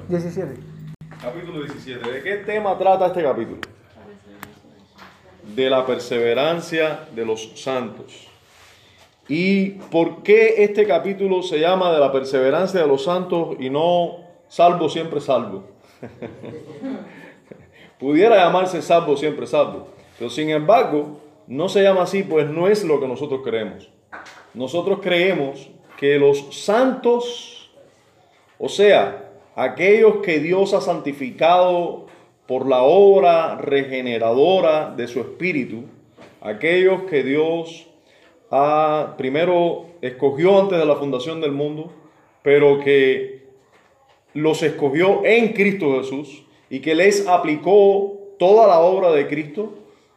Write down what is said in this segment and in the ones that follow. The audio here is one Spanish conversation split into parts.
confesión. 17. Capítulo 17. ¿De qué tema trata este capítulo? De la perseverancia de los santos. ¿Y por qué este capítulo se llama de la perseverancia de los santos y no salvo siempre salvo? Pudiera llamarse salvo siempre salvo, pero sin embargo no se llama así, pues no es lo que nosotros creemos. Nosotros creemos que los santos, o sea, aquellos que Dios ha santificado por la obra regeneradora de su espíritu, aquellos que Dios primero escogió antes de la fundación del mundo, pero que los escogió en Cristo Jesús y que les aplicó toda la obra de Cristo.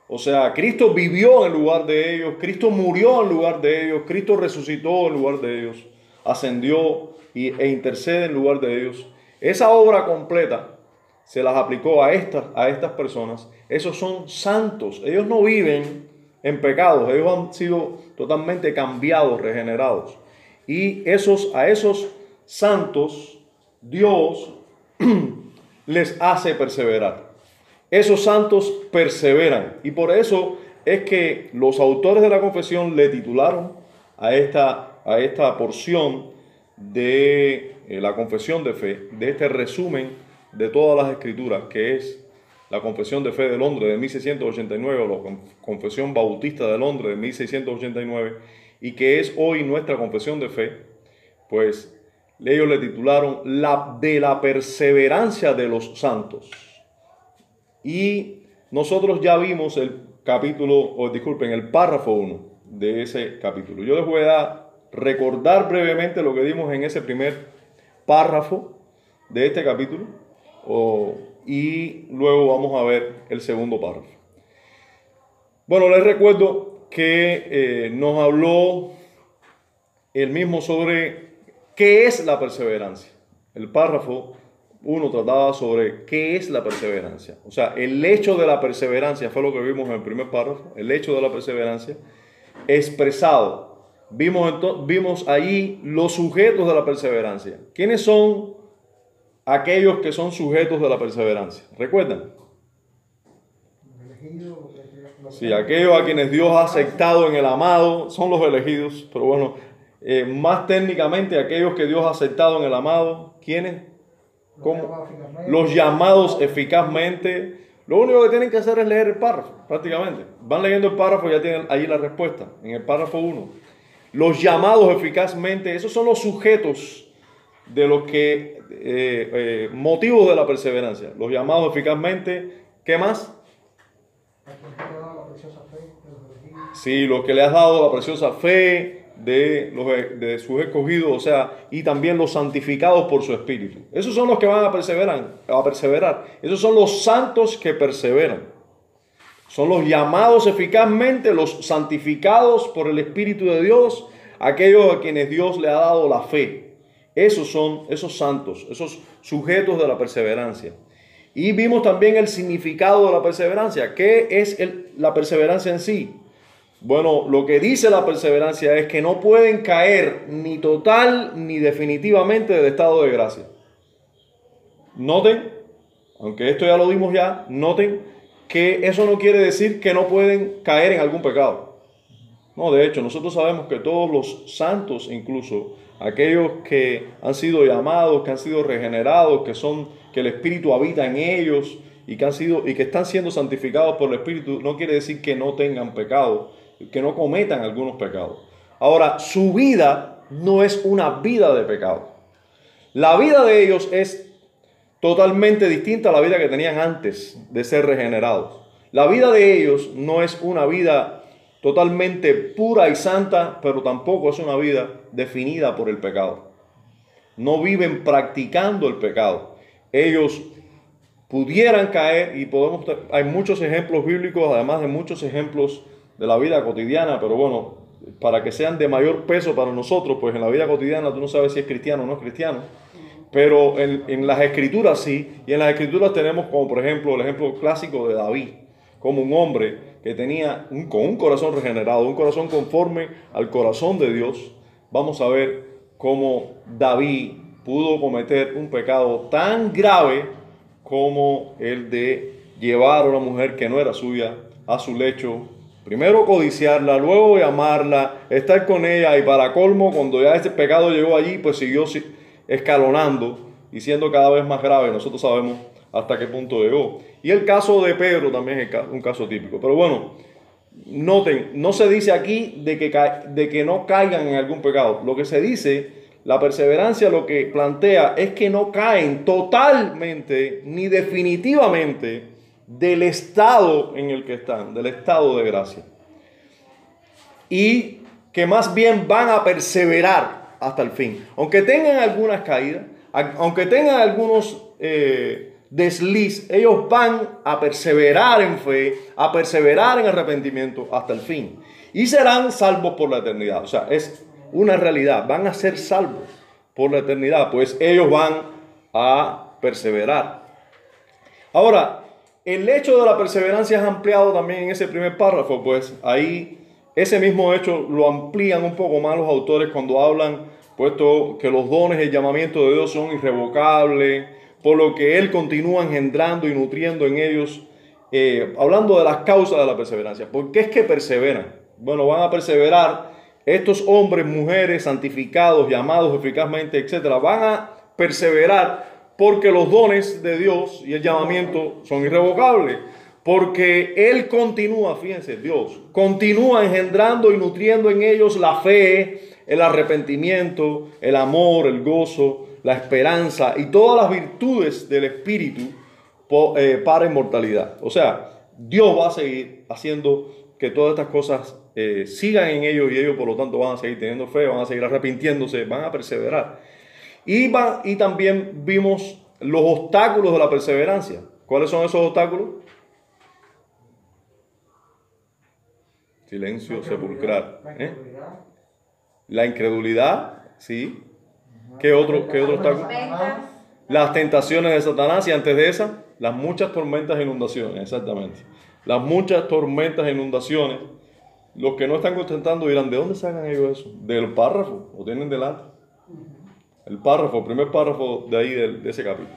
O sea, Cristo vivió en lugar de ellos, Cristo murió en lugar de ellos, Cristo resucitó en lugar de ellos, ascendió e intercede en lugar de ellos. Esa obra completa se las aplicó a estas, a estas personas. Esos son santos. Ellos no viven en pecados. Ellos han sido totalmente cambiados, regenerados. Y esos, a esos santos, Dios les hace perseverar. Esos santos perseveran. Y por eso es que los autores de la confesión le titularon a esta, a esta porción de eh, la confesión de fe, de este resumen de todas las escrituras, que es la Confesión de Fe de Londres de 1689 o la Confesión Bautista de Londres de 1689 y que es hoy nuestra confesión de fe, pues ellos le titularon la de la perseverancia de los santos. Y nosotros ya vimos el capítulo, o disculpen, el párrafo 1 de ese capítulo. Yo les voy a recordar brevemente lo que dimos en ese primer párrafo de este capítulo y luego vamos a ver el segundo párrafo. Bueno, les recuerdo que eh, nos habló el mismo sobre qué es la perseverancia. El párrafo 1 trataba sobre qué es la perseverancia. O sea, el hecho de la perseverancia fue lo que vimos en el primer párrafo, el hecho de la perseverancia expresado. Vimos, vimos allí los sujetos de la perseverancia. ¿Quiénes son aquellos que son sujetos de la perseverancia. ¿Recuerdan? Sí, aquellos a quienes Dios ha aceptado en el amado son los elegidos, pero bueno, eh, más técnicamente aquellos que Dios ha aceptado en el amado, ¿quiénes? Los llamados eficazmente. Lo único que tienen que hacer es leer el párrafo, prácticamente. Van leyendo el párrafo y ya tienen ahí la respuesta, en el párrafo 1. Los llamados eficazmente, esos son los sujetos de los que eh, eh, motivos de la perseverancia, los llamados eficazmente, ¿qué más? Sí, lo que le has dado la preciosa fe de, los, de sus escogidos, o sea, y también los santificados por su espíritu. Esos son los que van a perseverar, a perseverar. Esos son los santos que perseveran. Son los llamados eficazmente, los santificados por el Espíritu de Dios, aquellos a quienes Dios le ha dado la fe. Esos son esos santos, esos sujetos de la perseverancia. Y vimos también el significado de la perseverancia. ¿Qué es la perseverancia en sí? Bueno, lo que dice la perseverancia es que no pueden caer ni total ni definitivamente del estado de gracia. Noten, aunque esto ya lo dimos ya, noten que eso no quiere decir que no pueden caer en algún pecado. No, de hecho, nosotros sabemos que todos los santos incluso aquellos que han sido llamados, que han sido regenerados, que son que el Espíritu habita en ellos y que han sido y que están siendo santificados por el Espíritu, no quiere decir que no tengan pecado, que no cometan algunos pecados. Ahora, su vida no es una vida de pecado. La vida de ellos es totalmente distinta a la vida que tenían antes de ser regenerados. La vida de ellos no es una vida totalmente pura y santa, pero tampoco es una vida definida por el pecado. No viven practicando el pecado. Ellos pudieran caer y podemos hay muchos ejemplos bíblicos, además de muchos ejemplos de la vida cotidiana, pero bueno, para que sean de mayor peso para nosotros, pues en la vida cotidiana tú no sabes si es cristiano o no es cristiano, pero en, en las escrituras sí, y en las escrituras tenemos como por ejemplo el ejemplo clásico de David, como un hombre que tenía un, con un corazón regenerado, un corazón conforme al corazón de Dios, vamos a ver cómo David pudo cometer un pecado tan grave como el de llevar a una mujer que no era suya a su lecho. Primero codiciarla, luego llamarla, estar con ella y para colmo, cuando ya ese pecado llegó allí, pues siguió escalonando y siendo cada vez más grave. Nosotros sabemos hasta qué punto llegó. Y el caso de Pedro también es un caso típico. Pero bueno, noten, no se dice aquí de que, de que no caigan en algún pecado. Lo que se dice, la perseverancia lo que plantea es que no caen totalmente ni definitivamente del estado en el que están, del estado de gracia. Y que más bien van a perseverar hasta el fin. Aunque tengan algunas caídas, aunque tengan algunos eh, desliz, ellos van a perseverar en fe, a perseverar en arrepentimiento hasta el fin. Y serán salvos por la eternidad. O sea, es una realidad. Van a ser salvos por la eternidad, pues ellos van a perseverar. Ahora, el hecho de la perseverancia es ampliado también en ese primer párrafo, pues ahí ese mismo hecho lo amplían un poco más los autores cuando hablan, puesto que los dones y el llamamiento de Dios son irrevocables, por lo que Él continúa engendrando y nutriendo en ellos, eh, hablando de las causas de la perseverancia. ¿Por qué es que perseveran? Bueno, van a perseverar estos hombres, mujeres, santificados, llamados eficazmente, etcétera, van a perseverar porque los dones de Dios y el llamamiento son irrevocables. Porque Él continúa, fíjense, Dios continúa engendrando y nutriendo en ellos la fe, el arrepentimiento, el amor, el gozo, la esperanza y todas las virtudes del Espíritu eh, para inmortalidad. O sea, Dios va a seguir haciendo que todas estas cosas eh, sigan en ellos y ellos por lo tanto van a seguir teniendo fe, van a seguir arrepintiéndose, van a perseverar. Y, y también vimos los obstáculos de la perseverancia. ¿Cuáles son esos obstáculos? Silencio sepulcral. ¿eh? La incredulidad, sí. ¿Qué otro, qué otro obstáculo? Las tentaciones de Satanás y antes de esas, las muchas tormentas e inundaciones, exactamente. Las muchas tormentas e inundaciones. Los que no están contentando dirán, ¿de dónde sacan ellos eso? Del párrafo, o tienen delante. El párrafo, el primer párrafo de ahí, de, ese capítulo.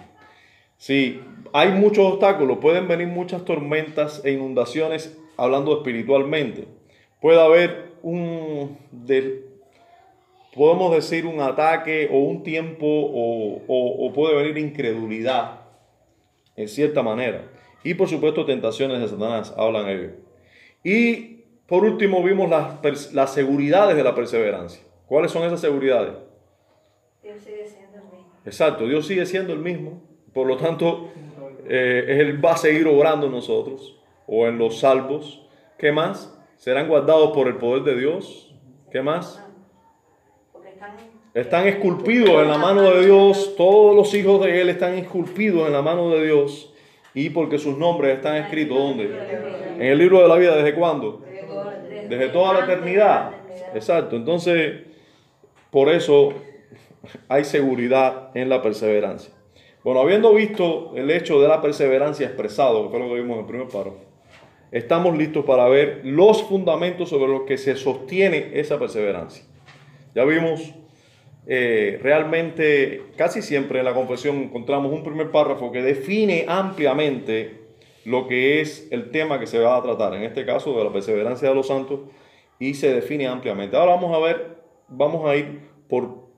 Sí, hay muchos obstáculos, pueden venir muchas tormentas e inundaciones hablando espiritualmente. Puede haber un, podemos decir un ataque o un tiempo o, puede venir incredulidad en cierta manera. Y por supuesto tentaciones de Satanás, hablan ellos. Y por último vimos las, las seguridades de la perseverancia. ¿Cuáles son esas seguridades? Dios sigue siendo el mismo. Exacto, Dios sigue siendo el mismo. Por lo tanto, eh, Él va a seguir obrando en nosotros o en los salvos. ¿Qué más? Serán guardados por el poder de Dios. ¿Qué más? Están esculpidos en la mano de Dios, todos los hijos de Él están esculpidos en la mano de Dios y porque sus nombres están escritos ¿dónde? En el libro de la vida, ¿desde cuándo? Desde toda la eternidad. Exacto, entonces por eso hay seguridad en la perseverancia. Bueno, habiendo visto el hecho de la perseverancia expresado, que fue lo que vimos en el primer párrafo, estamos listos para ver los fundamentos sobre los que se sostiene esa perseverancia. Ya vimos eh, realmente casi siempre en la confesión encontramos un primer párrafo que define ampliamente lo que es el tema que se va a tratar, en este caso de la perseverancia de los santos, y se define ampliamente. Ahora vamos a ver, vamos a ir por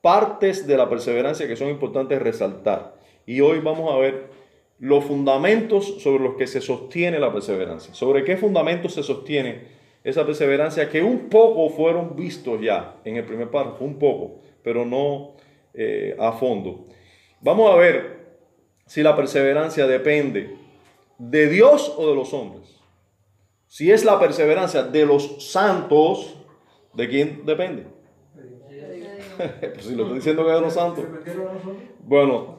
partes de la perseverancia que son importantes resaltar. Y hoy vamos a ver los fundamentos sobre los que se sostiene la perseverancia. ¿Sobre qué fundamentos se sostiene esa perseverancia que un poco fueron vistos ya en el primer párrafo, un poco, pero no eh, a fondo. Vamos a ver si la perseverancia depende de Dios o de los hombres. Si es la perseverancia de los santos, ¿de quién depende? pues si lo estoy diciendo que es de los santos. Bueno,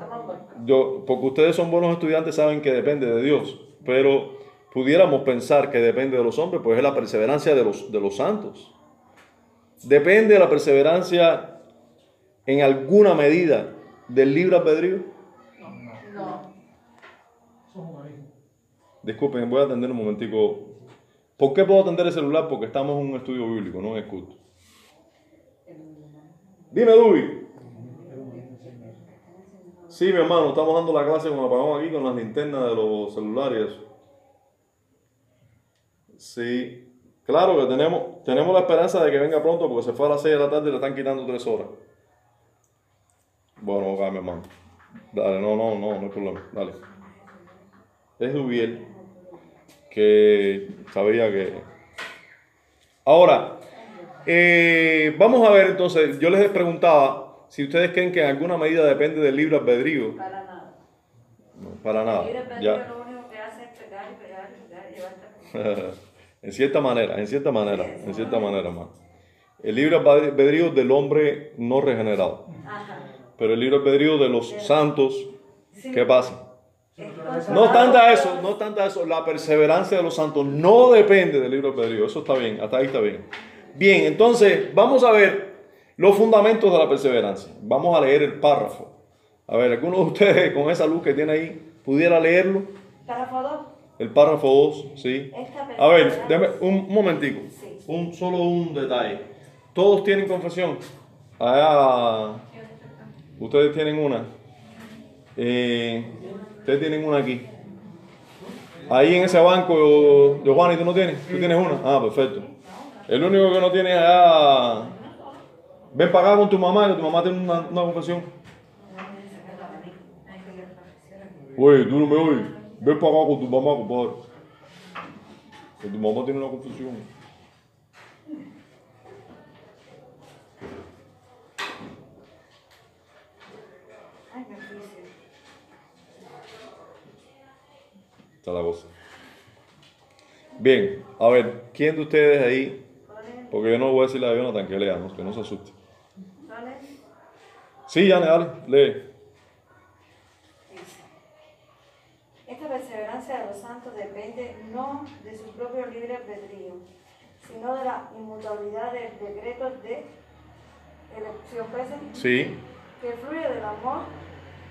yo, porque ustedes son buenos estudiantes, saben que depende de Dios, pero pudiéramos pensar que depende de los hombres, pues es la perseverancia de los, de los santos. Depende de la perseverancia en alguna medida del libre albedrío. No. Disculpen, voy a atender un momentico. ¿Por qué puedo atender el celular? Porque estamos en un estudio bíblico, no en el culto. Dime, Dubi. Sí, mi hermano, estamos dando la clase como apagamos aquí con las linternas de los celulares. Sí, claro que tenemos, tenemos la esperanza de que venga pronto porque se fue a las 6 de la tarde y le están quitando 3 horas. Bueno, ok, mi hermano. Dale, no, no, no, no hay problema. Dale. Es Dubiel que sabía que. Ahora, eh, vamos a ver entonces, yo les preguntaba si ustedes creen que en alguna medida depende del libre albedrío. Para nada. No, para nada. El libre Ya. albedrío lo único que hace es pegar y pegar y pegar y llevar hasta en cierta manera, en cierta manera, en cierta manera, hermano. El libre albedrío del hombre no regenerado. Ajá. Pero el libre albedrío de los santos, Sí. ¿qué pasa? Es No tanta eso, no tanta eso. La perseverancia de los santos no depende del libro albedrío. Eso está bien, hasta ahí está bien. Bien, entonces vamos a ver los fundamentos de la perseverancia. Vamos a leer el párrafo. A ver, ¿alguno de ustedes con esa luz que tiene ahí pudiera leerlo? Párrafo 2. El párrafo 2, ¿sí? A ver, déjame un momentico. Sí. Un, solo un detalle. Todos tienen confesión. Allá, ustedes tienen una. Eh, ustedes tienen una aquí. Ahí en ese banco, Giovanni, ¿tú no tienes? ¿Tú tienes una? Ah, perfecto. El único que no tiene allá. Ven para acá con tu mamá, que tu mamá tiene una, una confesión. Oye, tú no me oyes. Ven para acá con tu mamá, compadre. Que tu mamá tiene una confesión. Está la cosa. Bien, a ver, ¿quién de ustedes ahí? ¿Cuál Porque yo no voy a decirle a Jonathan que lea, ¿no? que no se asuste. es? Sí, Yane, dale, lee. Esta perseverancia de los santos depende no de su propio libre albedrío, sino de la inmutabilidad del decreto de elección Sí, que fluye del amor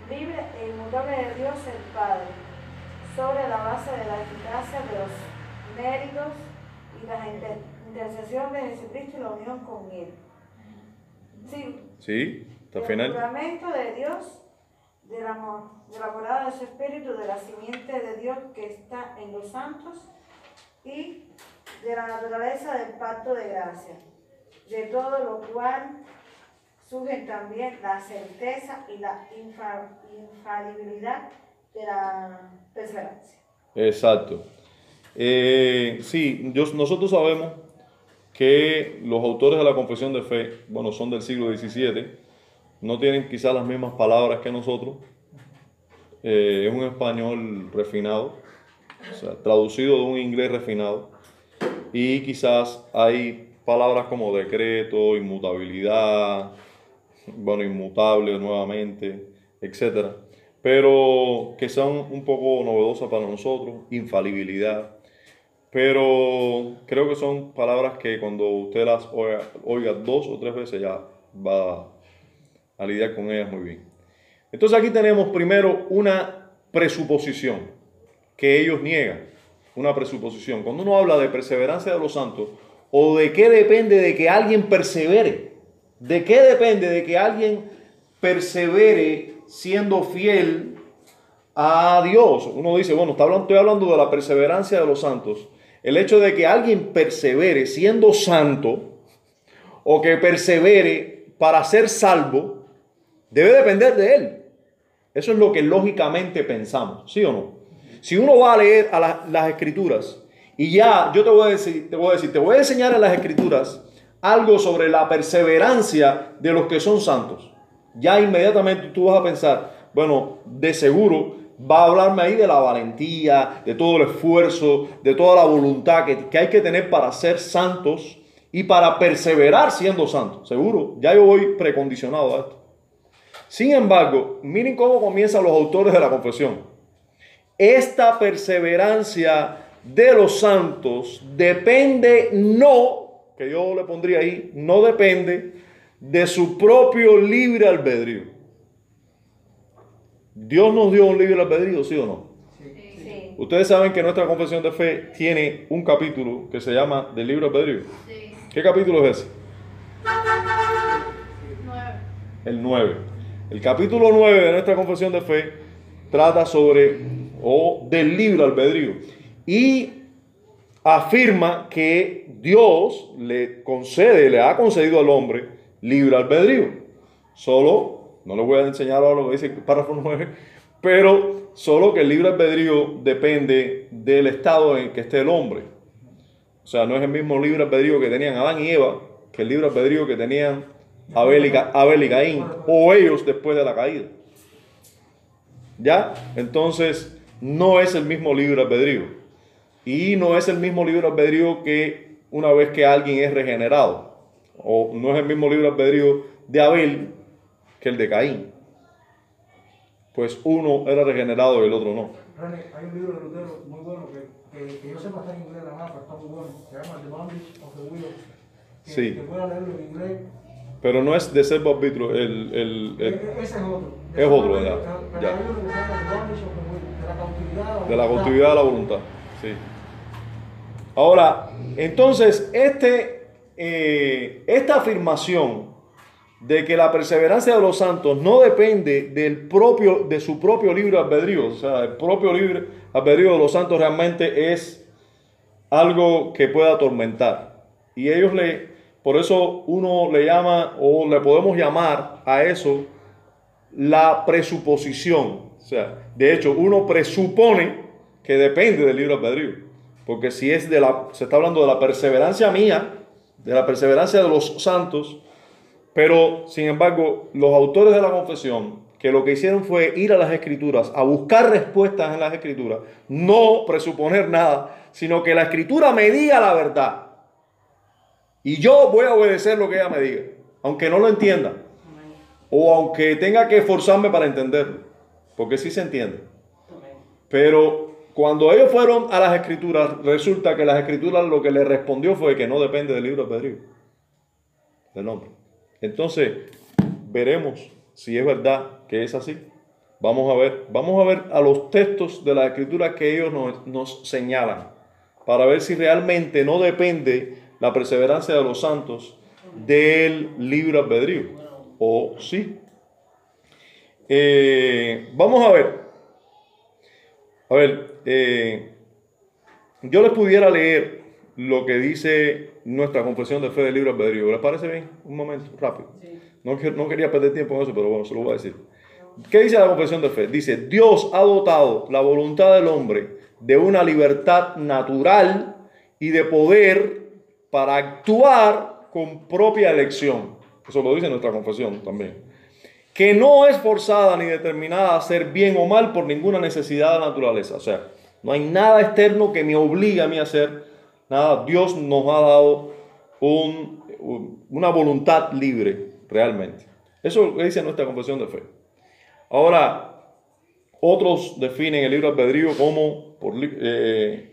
libre e inmutable de Dios el Padre, sobre la base de la eficacia de los méritos y la inter- intercesión de Jesucristo y la unión con Él. Sí, sí, hasta el el final. juramento de Dios, del amor, de la morada de su espíritu, de la simiente de Dios que está en los santos y de la naturaleza del pacto de gracia, de todo lo cual surgen también la certeza y la infa- infalibilidad de la perseverancia. Exacto. Eh, sí, yo- nosotros sabemos que los autores de la confesión de fe, bueno, son del siglo XVII, no tienen quizás las mismas palabras que nosotros. Eh, es un español refinado, o sea, traducido de un inglés refinado. Y quizás hay palabras como decreto, inmutabilidad, bueno, inmutable nuevamente, etcétera, pero que son un poco novedosas para nosotros, infalibilidad, pero creo que son palabras que cuando usted las oiga, dos o tres veces ya va a lidiar con ellas muy bien. Entonces aquí tenemos primero una presuposición que ellos niegan, una presuposición. Cuando uno habla de perseverancia de los santos, o de qué depende de que alguien persevere, de qué depende de que alguien persevere siendo fiel a Dios. Uno dice, bueno, estoy hablando de la perseverancia de los santos. El hecho de que alguien persevere siendo santo, o que persevere para ser salvo, debe depender de él. Eso es lo que lógicamente pensamos, ¿sí o no? Si uno va a leer a la- las escrituras y ya yo te voy a decir, te voy a decir, te voy a enseñar en las escrituras algo sobre la perseverancia de los que son santos. Ya inmediatamente tú vas a pensar, bueno, de seguro va a hablarme ahí de la valentía, de todo el esfuerzo, de toda la voluntad que, que hay que tener para ser santos y para perseverar siendo santos. Seguro, ya yo voy precondicionado a esto. Sin embargo, miren cómo comienzan los autores de la confesión. Esta perseverancia de los santos depende no, que yo le pondría ahí, no depende de su propio libre albedrío. Dios nos dio un libre albedrío, ¿sí o no? Sí. Ustedes saben que nuestra confesión de fe tiene un capítulo que se llama del libre albedrío. ¿Qué capítulo es ese? El 9. El capítulo 9 de nuestra confesión de fe trata sobre o del libre albedrío y afirma que Dios le concede, le ha concedido al hombre libre albedrío. Solo, no le voy a enseñar ahora lo que dice el párrafo 9, pero solo que el libre albedrío depende del estado en que esté el hombre. O sea, no es el mismo libre albedrío que tenían Adán y Eva que el libre albedrío que tenían Abel y, Abel y Caín, o ellos después de la caída. ¿Ya? Entonces, no es el mismo libre albedrío. Y no es el mismo libre albedrío que una vez que alguien es regenerado. O no es el mismo libre albedrío de Abel que el de Caín. Pues uno era regenerado y el otro no. René, hay un libro de Lutero muy bueno que, que, que yo sepa está en inglés la pero está muy bueno. Se llama The Bondage of the Will. Que, Sí. que pueda leerlo en inglés. Pero no es de ser arbitrio. El, el- el- E- e- ese es otro. es otro, ya, Pero ya. cautividad. de la cautividad de la voluntad. Sí. Ahora, entonces, este, eh, esta afirmación de que la perseverancia de los santos no depende del propio, de su propio libre albedrío, o sea, el propio libre albedrío de los santos realmente es algo que puede atormentar. Y ellos le, por eso uno le llama o le podemos llamar a eso la presuposición. O sea, de hecho, uno presupone que depende del libre albedrío. Porque si es de la, se está hablando de la perseverancia mía, de la perseverancia de los santos, pero sin embargo, los autores de la confesión, que lo que hicieron fue ir a las escrituras, a buscar respuestas en las escrituras, no presuponer nada, sino que la escritura me diga la verdad. Y yo voy a obedecer lo que ella me diga, aunque no lo entienda, o aunque tenga que esforzarme para entenderlo, porque sí se entiende. Pero cuando ellos fueron a las escrituras, resulta que las escrituras lo que le respondió fue que no depende del libro albedrío, del hombre. Entonces, veremos si es verdad que es así. Vamos a ver, vamos a ver a los textos de las escrituras que ellos nos, nos señalan, para ver si realmente no depende la perseverancia de los santos del libro albedrío, o sí. Eh, vamos a ver, a ver, eh, yo les pudiera leer lo que dice nuestra confesión de fe del libro albedrío. ¿Les parece bien? Un momento, rápido. No, no quería perder tiempo en eso, pero bueno, se lo voy a decir. ¿Qué dice la confesión de fe? Dice, Dios ha dotado la voluntad del hombre de una libertad natural y de poder para actuar con propia elección. Eso lo dice nuestra confesión también que no es forzada ni determinada a hacer bien o mal por ninguna necesidad de la naturaleza. O sea, no hay nada externo que me obligue a mí a hacer nada. Dios nos ha dado un- un- una voluntad libre, realmente. Eso es lo que dice nuestra confesión de fe. Ahora, otros definen el libro albedrío como eh,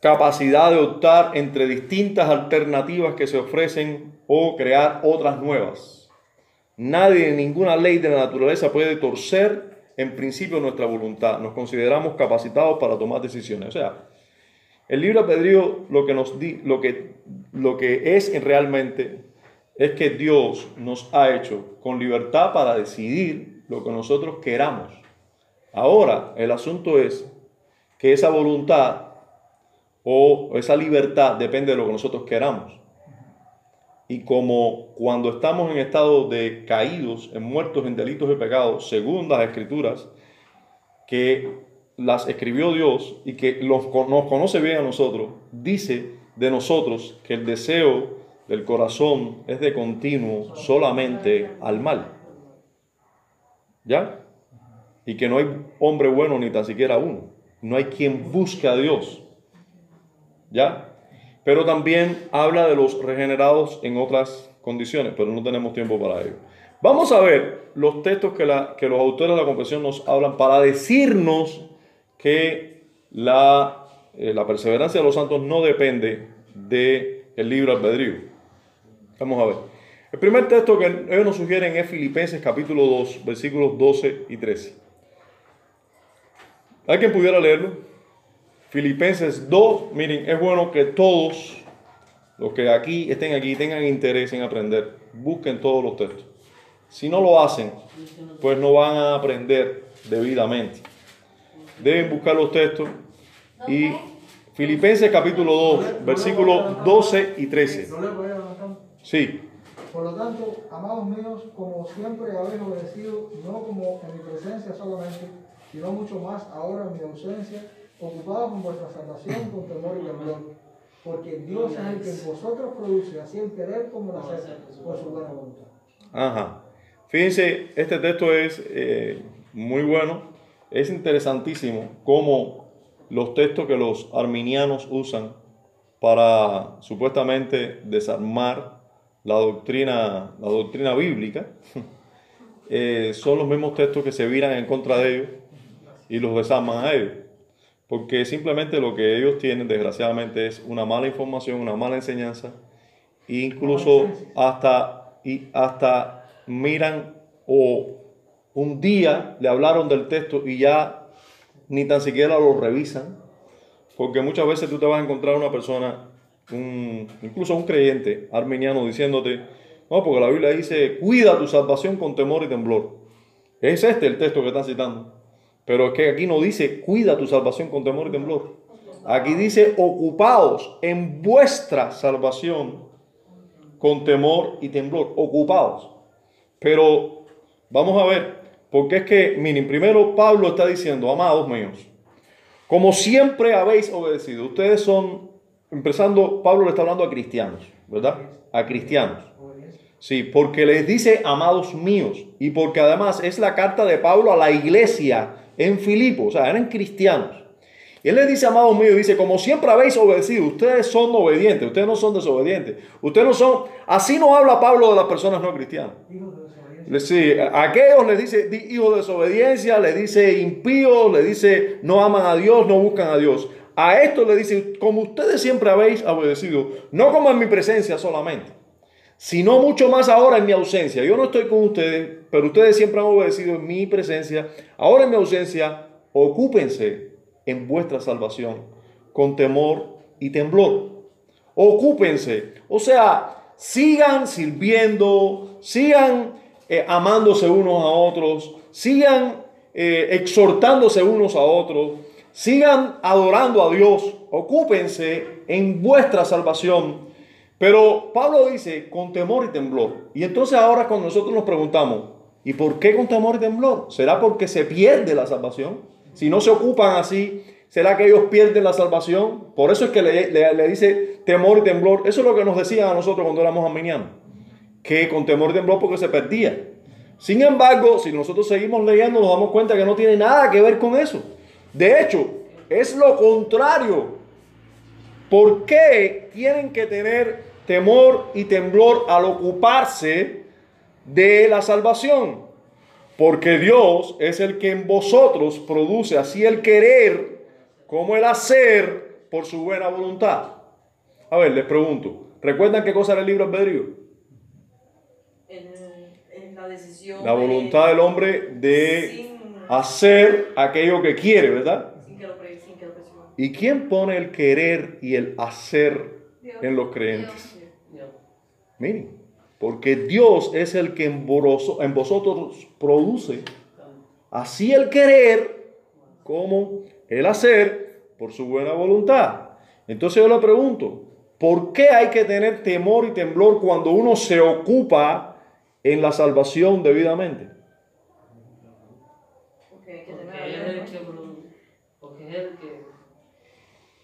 capacidad de optar entre distintas alternativas que se ofrecen o crear otras nuevas. Nadie, ninguna ley de la naturaleza puede torcer en principio nuestra voluntad. Nos consideramos capacitados para tomar decisiones. O sea, el libre albedrío lo que, nos di, lo que, lo que es realmente es que Dios nos ha hecho con libertad para decidir lo que nosotros queramos. Ahora, el asunto es que esa voluntad o esa libertad depende de lo que nosotros queramos. Y como cuando estamos en estado de caídos, en muertos en delitos y pecados, según las escrituras, que las escribió Dios y que los, nos conoce bien a nosotros, dice de nosotros que el deseo del corazón es de continuo solamente al mal. ¿Ya? Y que no hay hombre bueno ni tan siquiera uno. No hay quien busque a Dios. ¿Ya? Pero también habla de los regenerados en otras condiciones, pero no tenemos tiempo para ello. Vamos a ver los textos que, la- que los autores de la confesión nos hablan para decirnos que la, eh, la perseverancia de los santos no depende del el libre albedrío. Vamos a ver. El primer texto que ellos nos sugieren es Filipenses capítulo 2, versículos 12 y 13. ¿Alguien pudiera leerlo? Filipenses 2, miren, es bueno que todos los que aquí estén aquí tengan interés en aprender, busquen todos los textos. Si no lo hacen, pues no van a aprender debidamente. Deben buscar los textos y Filipenses capítulo 2, versículos 12 y 13. ¿Lo leo para ir adelantando? Sí, Por lo tanto, amados míos, como siempre habéis obedecido, no como en mi presencia solamente, sino mucho más ahora en mi ausencia, ocupados con vuestra salvación con temor y temblor. Porque Dios es el que en vosotros produce así el querer como el hacer, por su buena voluntad. Ajá. Fíjense, este texto es eh, muy bueno. Es interesantísimo cómo los textos que los arminianos usan para supuestamente desarmar la doctrina, la doctrina bíblica eh, son los mismos textos que se viran en contra de ellos y los desarman a ellos. Porque simplemente lo que ellos tienen, desgraciadamente, es una mala información, una mala enseñanza, e incluso hasta, y hasta miran o un día le hablaron del texto y ya ni tan siquiera lo revisan. Porque muchas veces tú te vas a encontrar una persona, incluso un creyente arminiano, diciéndote, no, porque la Biblia dice, cuida tu salvación con temor y temblor. Es este el texto que están citando. Pero es que aquí no dice, cuida tu salvación con temor y temblor. Aquí dice, ocupados en vuestra salvación con temor y temblor. Ocupados. Pero vamos a ver, porque es que, miren, primero Pablo está diciendo, amados míos, como siempre habéis obedecido, ustedes son, empezando, Pablo le está hablando a cristianos, ¿verdad? A cristianos. Sí, porque les dice amados míos y porque además es la carta de Pablo a la iglesia en Filipo, o sea, eran cristianos. Él les dice, amados míos, dice, como siempre habéis obedecido, ustedes son obedientes, ustedes no son desobedientes, ustedes no son, así no habla Pablo de las personas no cristianas. Sí, a aquellos les dice di- hijos de desobediencia, le dice impíos, le dice no aman a Dios, no buscan a Dios. A estos le dice, como ustedes siempre habéis obedecido, no como en mi presencia solamente, sino mucho más ahora en mi ausencia. Yo no estoy con ustedes, pero ustedes siempre han obedecido en mi presencia. Ahora en mi ausencia, ocúpense en vuestra salvación con temor y temblor. Ocúpense. O sea, sigan sirviendo, sigan eh, amándose unos a otros, sigan eh, exhortándose unos a otros, sigan adorando a Dios, ocúpense en vuestra salvación. Pero Pablo dice con temor y temblor. Y entonces ahora cuando nosotros nos preguntamos, ¿y por qué con temor y temblor? ¿Será porque se pierde la salvación? Si no se ocupan así, ¿será que ellos pierden la salvación? Por eso es que le, le- dice temor y temblor. Eso es lo que nos decían a nosotros cuando éramos arminianos. Que con temor y temblor porque se perdía. Sin embargo, si nosotros seguimos leyendo, nos damos cuenta que no tiene nada que ver con eso. De hecho, es lo contrario. ¿Por qué tienen que tener temor y temblor al ocuparse de la salvación? Porque Dios es el que en vosotros produce así el querer como el hacer por su buena voluntad. A ver, les pregunto, ¿recuerdan qué cosa era el libro albedrío? En, en la decisión. La de- voluntad del hombre de sin, hacer aquello que quiere, ¿verdad? sin que lo pre- sin que lo. ¿Y quién pone el querer y el hacer en los creyentes? Miren, porque Dios es el que en voroso- en vosotros produce así el querer como el hacer por su buena voluntad. Entonces yo le pregunto, ¿por qué hay que tener temor y temblor cuando uno se ocupa en la salvación debidamente? Porque hay que Porque tener es el que, porque es el que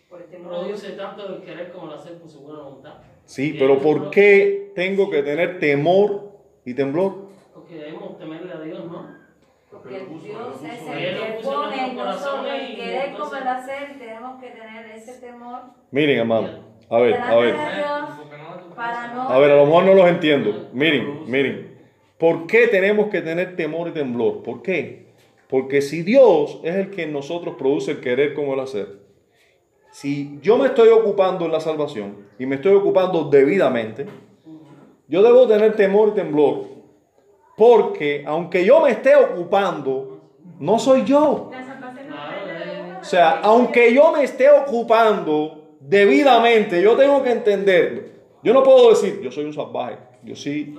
por el temor. produce tanto el querer como el hacer por su buena voluntad. Sí, pero ¿por qué tengo que tener temor y temblor? Porque debemos temerle a Dios, ¿no? Porque Dios es Él el que pone en nosotros el querer como el hacer tenemos que tener ese temor Miren, hermano, a ver, a ver. A ver, a lo mejor no los entiendo. Miren, miren. ¿Por qué tenemos que tener temor y temblor? ¿Por qué? Porque si Dios es el que en nosotros produce el querer como el hacer, si yo me estoy ocupando en la salvación y me estoy ocupando debidamente, yo debo tener temor y temblor. Porque aunque yo me esté ocupando, no soy yo. O sea, aunque yo me esté ocupando debidamente, yo tengo que entender. Yo no puedo decir, yo soy un salvaje. Yo sí.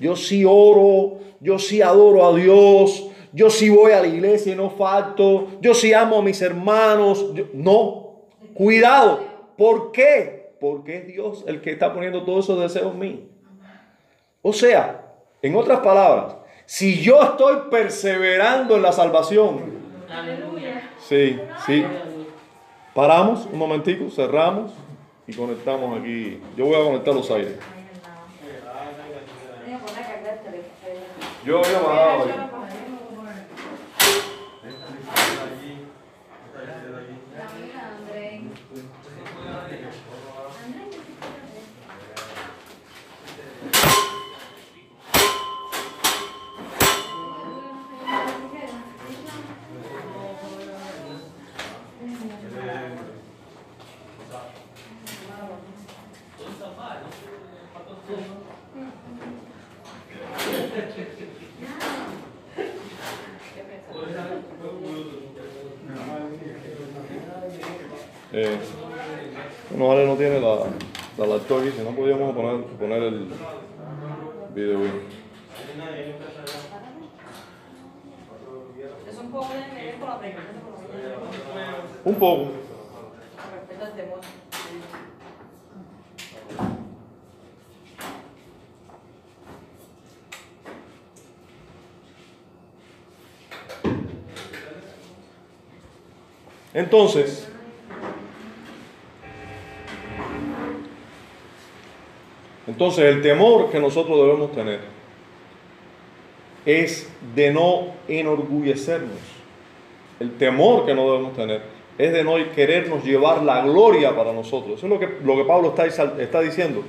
Yo sí oro, yo sí adoro a Dios, yo sí voy a la iglesia y no falto, yo sí amo a mis hermanos. Yo- no, cuidado. ¿Por qué? Porque es Dios el que está poniendo todos esos deseos en mí. O sea, en otras palabras, si yo estoy perseverando en la salvación, Aleluya. sí, sí, paramos un momentico, cerramos y conectamos aquí. Yo voy a conectar los aires. Voy a Eh, no, vale, no tiene la, la laptop aquí, si no podíamos poner, poner el video. Es un poco de la. Un. Entonces, entonces el temor que nosotros debemos tener es de no enorgullecernos. El temor que no debemos tener es de no querernos llevar la gloria para nosotros. Eso es lo que, lo que Pablo está, está diciendo.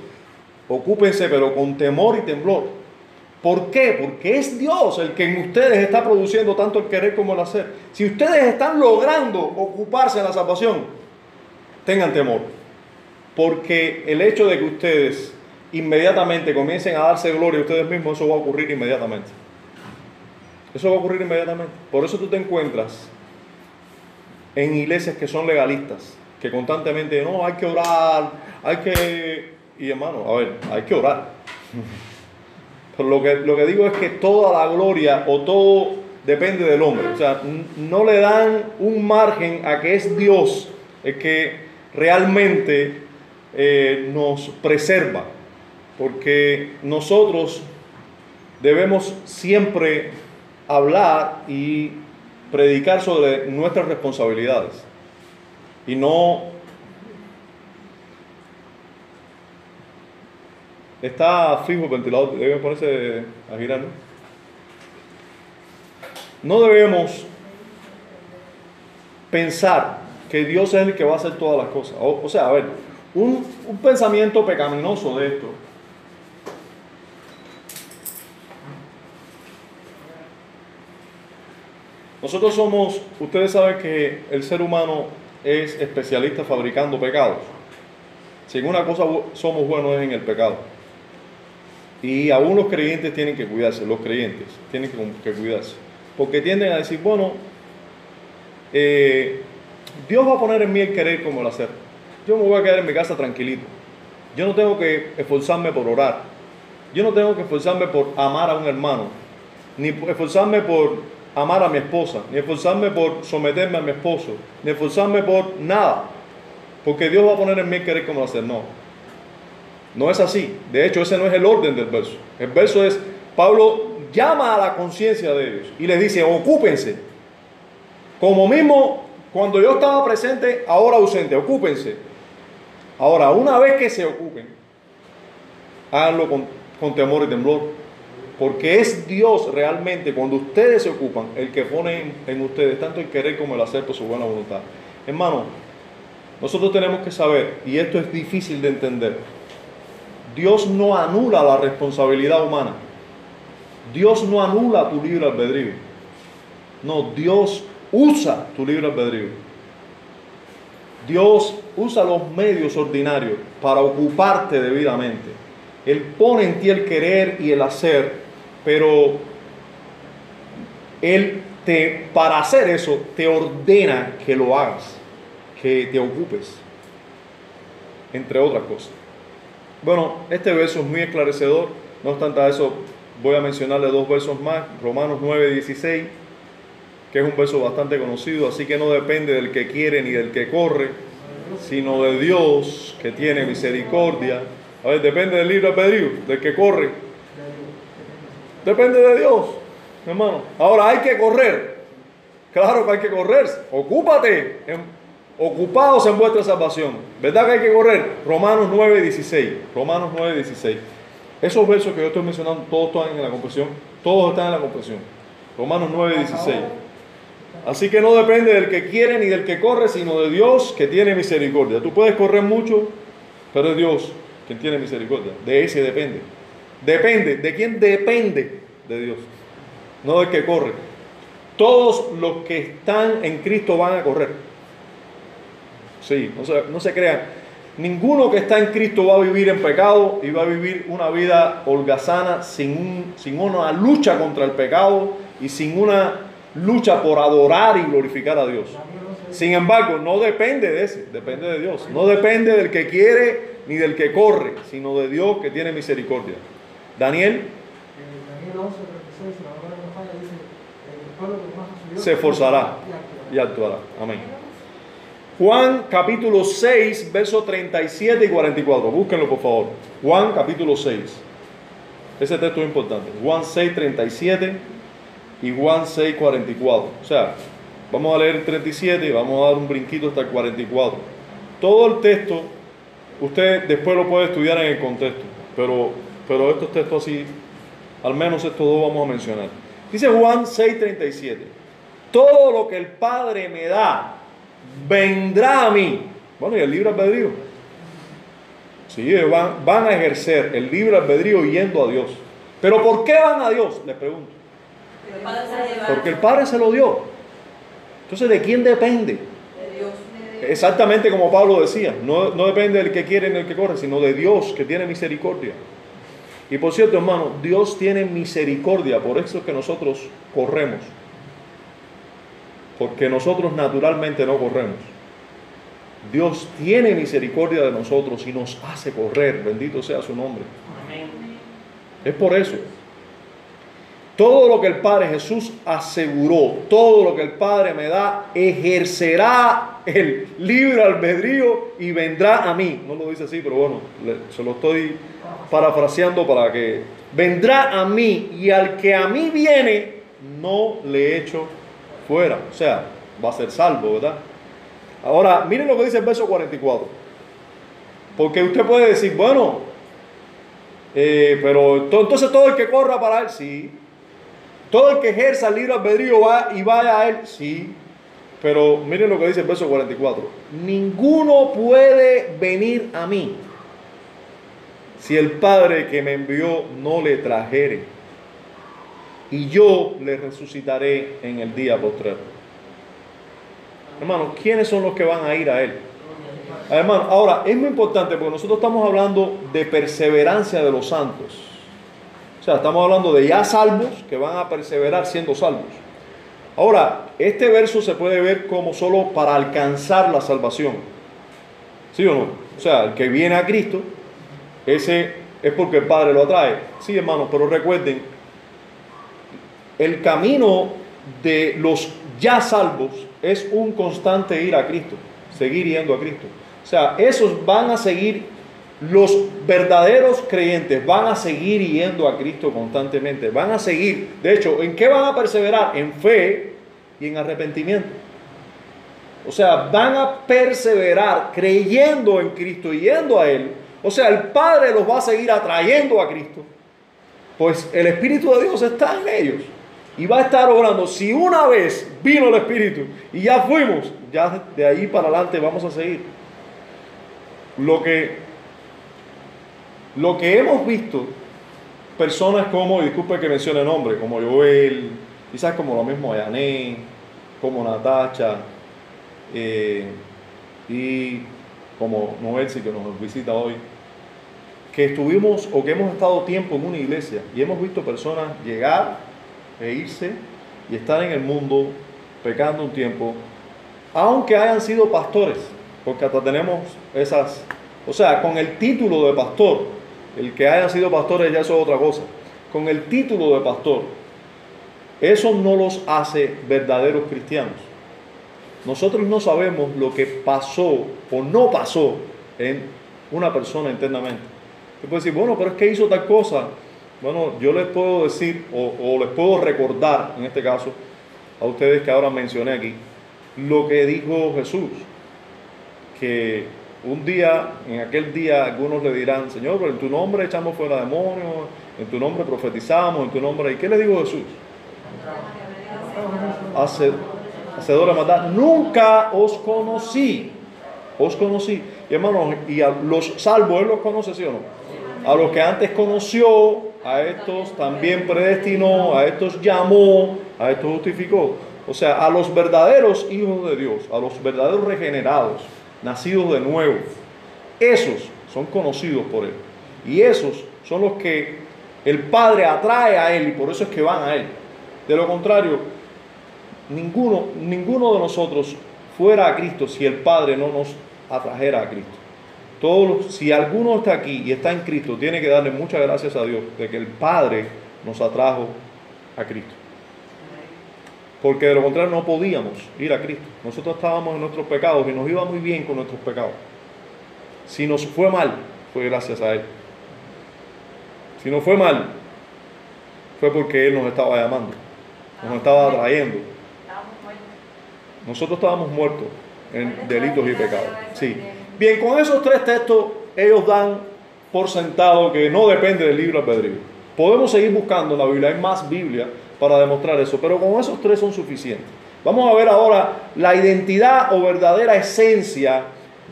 Ocúpense, pero con temor y temblor. ¿Por qué? Porque es Dios el que en ustedes está produciendo tanto el querer como el hacer. Si ustedes están logrando ocuparse de la salvación, tengan temor. Porque el hecho de que ustedes inmediatamente comiencen a darse gloria a ustedes mismos, eso va a ocurrir inmediatamente. Eso va a ocurrir inmediatamente. Por eso tú te encuentras en iglesias que son legalistas, que constantemente, no, hay que orar, hay que... Y hermano, a ver, hay que orar. Lo que, lo que digo es que toda la gloria o todo depende del hombre. O sea, no le dan un margen a que es Dios el que realmente eh, nos preserva. Porque nosotros debemos siempre hablar y predicar sobre nuestras responsabilidades. Y no Está fijo el ventilador, debe ponerse a girar, ¿no? No debemos pensar que Dios es el que va a hacer todas las cosas. O, sea, a ver, un pensamiento pecaminoso de esto. Nosotros somos, ustedes saben que el ser humano es especialista fabricando pecados. Si en una cosa somos buenos es en el pecado. Y aún los creyentes tienen que cuidarse, los creyentes tienen que, cuidarse. Porque tienden a decir, bueno, eh, Dios va a poner en mí el querer como el hacer. Yo me voy a quedar en mi casa tranquilito. Yo no tengo que esforzarme por orar. Yo no tengo que esforzarme por amar a un hermano. Ni esforzarme por amar a mi esposa. Ni esforzarme por someterme a mi esposo. Ni esforzarme por nada. Porque Dios va a poner en mí querer como hacer. No. No es así. De hecho, ese no es el orden del verso. El verso es, Pablo llama a la conciencia de ellos y les dice, ocúpense. Como mismo cuando yo estaba presente, ahora ausente, ocúpense. Ahora, una vez que se ocupen, háganlo con, con temor y temblor. Porque es Dios realmente, cuando ustedes se ocupan, el que pone en, ustedes tanto el querer como el hacer por su buena voluntad. Hermano, nosotros tenemos que saber, y esto es difícil de entender, Dios no anula la responsabilidad humana. Dios no anula tu libre albedrío. No, Dios usa tu libre albedrío. Dios usa los medios ordinarios para ocuparte debidamente. Él pone en ti el querer y el hacer, pero Él te, para hacer eso, te ordena que lo hagas, que te ocupes, entre otras cosas. Bueno, este verso es muy esclarecedor, no obstante a eso, voy a mencionarle dos versos más, Romanos 9, 16, que es un verso bastante conocido, así que no depende del que quiere ni del que corre, sino de Dios que tiene misericordia. A ver, depende del libre albedrío, del que corre. Depende de Dios, hermano. Ahora hay que correr. Claro que hay que correr. Ocúpate. en- ocupados en vuestra salvación. ¿Verdad que hay que correr? Romanos 9, 16. Romanos 9, 16. Esos versos que yo estoy mencionando, todos están en la compresión. Todos están en la compresión. Romanos 9, 16. Así que no depende del que quiere ni del que corre, sino de Dios que tiene misericordia. Tú puedes correr mucho, pero es Dios quien tiene misericordia. De ese depende. Depende. ¿De quién depende? De Dios. No del que corre. Todos los que están en Cristo van a correr. Sí, no se, no se crean. Ninguno que está en Cristo va a vivir en pecado y va a vivir una vida holgazana sin, un- sin una lucha contra el pecado y sin una lucha por adorar y glorificar a Dios. Sin embargo, no depende de ese, depende de Dios. No depende del que quiere ni del que corre, sino de Dios que tiene misericordia. Daniel Eh, Daniel 11, 36, si la memoria no me falla, dice, el pueblo que más subió se esforzará y actuará. Amén. Juan capítulo 6, versos 37 y 44. Búsquenlo por favor. Juan capítulo 6. Ese texto es importante. Juan 6, 37 y Juan 6, 44. O sea, vamos a leer el 37 y vamos a dar un brinquito hasta el 44. Todo el texto, usted después lo puede estudiar en el contexto, pero, pero estos textos así, al menos estos dos vamos a mencionar. Dice Juan 6, 37. Todo lo que el Padre me da vendrá a mí. Bueno, y el libre albedrío. Sí, ellos van, van a ejercer el libre albedrío yendo a Dios. Pero ¿por qué van a Dios? Les pregunto. Porque el Padre se lo dio. Entonces, ¿de quién depende? de Dios. Exactamente como Pablo decía, no, no depende del que quiere ni del que corre, sino de Dios que tiene misericordia. Y por cierto, hermano, Dios tiene misericordia, por eso es que nosotros corremos. Porque nosotros naturalmente no corremos. Dios tiene misericordia de nosotros y nos hace correr, bendito sea su nombre. Amén. Es por eso. Todo lo que el Padre Jesús aseguró, todo lo que el Padre me da, ejercerá el libre albedrío y vendrá a mí. No lo dice así, pero bueno, se lo estoy parafraseando para que vendrá a mí y al que a mí viene, no le echo fuera. O sea, va a ser salvo, ¿verdad? Ahora, miren lo que dice el verso 44. Porque usted puede decir, bueno, eh, pero to- entonces todo el que corra para él, sí. Todo el que ejerza el libre albedrío va y vaya a él, sí. Pero miren lo que dice el verso 44. Ninguno puede venir a mí si el Padre que me envió no le trajere. Y yo le resucitaré en el día postrero. Hermano, ¿quiénes son los que van a ir a él? Hermano, ahora es muy importante porque nosotros estamos hablando de perseverancia de los santos. O sea, estamos hablando de ya salvos que van a perseverar siendo salvos. Ahora, este verso se puede ver como solo para alcanzar la salvación. ¿Sí o no? O sea, el que viene a Cristo, ese es porque el Padre lo atrae. Sí, hermanos, pero recuerden, el camino de los ya salvos es un constante ir a Cristo, seguir yendo a Cristo. O sea, esos van a seguir, los verdaderos creyentes van a seguir yendo a Cristo constantemente, van a seguir, de hecho, ¿en qué van a perseverar? En fe y en arrepentimiento. O sea, van a perseverar creyendo en Cristo y yendo a Él. O sea, el Padre los va a seguir atrayendo a Cristo. Pues el Espíritu de Dios está en ellos. Y va a estar orando. Si una vez vino el Espíritu y ya fuimos, ya de ahí para adelante vamos a seguir. Lo que, lo que hemos visto, personas como, disculpe que mencione nombre, como Joel, quizás como lo mismo Ayané, como Natacha, eh, y como Noelsi que nos visita hoy, que estuvimos o que hemos estado tiempo en una iglesia y hemos visto personas llegar e irse y estar en el mundo pecando un tiempo, aunque hayan sido pastores, porque hasta tenemos esas, o sea, con el título de pastor, el que haya sido pastor ya eso es otra cosa, con el título de pastor, eso no los hace verdaderos cristianos. Nosotros no sabemos lo que pasó o no pasó en una persona internamente. Usted puede decir, bueno, pero es que hizo tal cosa. Bueno, yo les puedo decir o, o les puedo recordar, en este caso, a ustedes que ahora mencioné aquí, lo que dijo Jesús. Que un día, en aquel día, algunos le dirán, Señor, pero en tu nombre echamos fuera demonios, en tu nombre profetizamos, en tu nombre. ¿Y qué le dijo Jesús? Hace, hacedora maldad, nunca os conocí. Os conocí. Y hermanos, y a los salvos, Él los conoce, ¿sí o no? A los que antes conoció, a estos también predestinó, a estos llamó, a estos justificó. O sea, a los verdaderos hijos de Dios, a los verdaderos regenerados, nacidos de nuevo, esos son conocidos por Él. Y esos son los que el Padre atrae a Él y por eso es que van a Él. De lo contrario, ninguno, ninguno de nosotros fuera a Cristo si el Padre no nos atrajera a Cristo. Todos si alguno está aquí y está en Cristo, tiene que darle muchas gracias a Dios de que el Padre nos atrajo a Cristo. Porque de lo contrario no podíamos ir a Cristo. Nosotros estábamos en nuestros pecados y nos iba muy bien con nuestros pecados. Si nos fue mal, fue gracias a Él. Si nos fue mal, fue porque Él nos estaba llamando, nos estaba atrayendo. Nosotros estábamos muertos en delitos y pecados. Sí. Bien, con esos tres textos ellos dan por sentado que no depende del libro albedrío. Podemos seguir buscando en la Biblia, hay más Biblia para demostrar eso, pero con esos tres son suficientes. Vamos a ver ahora la identidad o verdadera esencia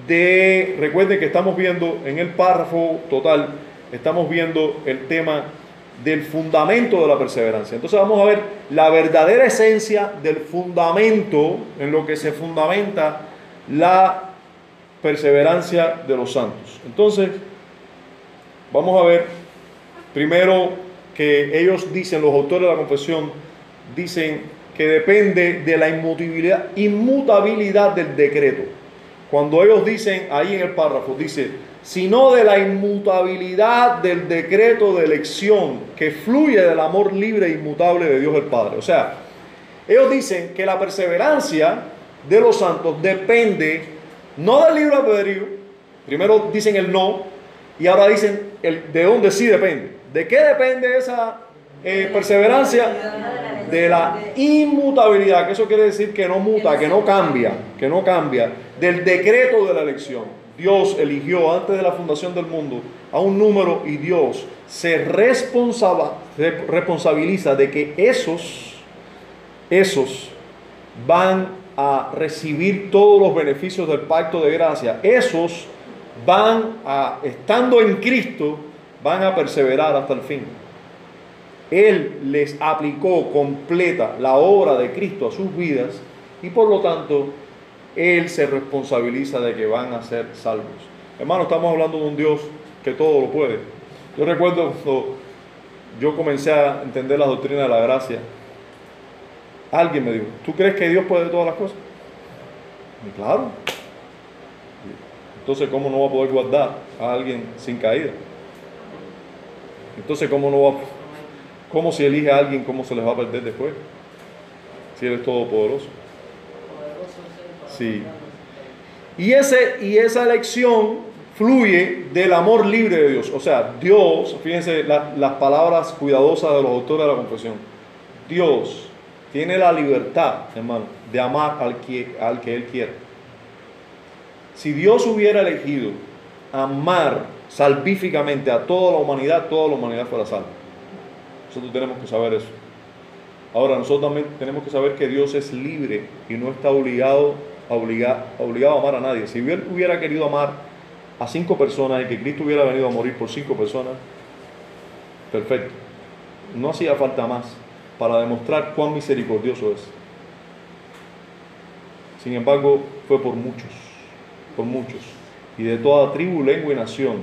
de, recuerden que estamos viendo en el párrafo total, estamos viendo el tema del fundamento de la perseverancia. Entonces vamos a ver la verdadera esencia del fundamento en lo que se fundamenta la perseverancia de los santos. Entonces, vamos a ver primero que ellos dicen, los autores de la confesión, dicen que depende de la inmutabilidad, inmutabilidad del decreto. Cuando ellos dicen ahí en el párrafo, dice, sino de la inmutabilidad del decreto de elección que fluye del amor libre e inmutable de Dios el Padre. O sea, ellos dicen que la perseverancia de los santos depende no del libro albedrío, primero dicen el no, y ahora dicen el, de dónde sí depende. ¿De qué depende esa eh, perseverancia? De la inmutabilidad, que eso quiere decir que no muta, que no cambia, que no cambia, del decreto de la elección. Dios eligió antes de la fundación del mundo a un número y Dios se se responsabiliza de que esos, esos van a recibir todos los beneficios del pacto de gracia. Esos van a, estando en Cristo, van a perseverar hasta el fin. Él les aplicó completa la obra de Cristo a sus vidas y por lo tanto Él se responsabiliza de que van a ser salvos. Hermano, estamos hablando de un Dios que todo lo puede. Yo recuerdo cuando yo comencé a entender la doctrina de la gracia, alguien me dijo, ¿tú crees que Dios puede todas las cosas? Y claro. Entonces, ¿cómo no va a poder guardar a alguien sin caída? Entonces, ¿cómo no va ¿Cómo si elige a alguien, cómo se les va a perder después? Si Él es todopoderoso. Sí. Y, ese, y esa elección fluye del amor libre de Dios. O sea, Dios, fíjense la- las palabras cuidadosas de los autores de la confesión. Dios tiene la libertad, hermano, de amar al que, al que Él quiere. Si Dios hubiera elegido amar salvíficamente a toda la humanidad, toda la humanidad fuera salva. Nosotros tenemos que saber eso. Ahora, nosotros también tenemos que saber que Dios es libre y no está obligado a, obligar, obligado a amar a nadie. Si hubiera querido amar a cinco personas y que Cristo hubiera venido a morir por cinco personas, perfecto. No hacía falta más para demostrar cuán misericordioso es. Sin embargo, fue por muchos, por muchos, y de toda tribu, lengua y nación,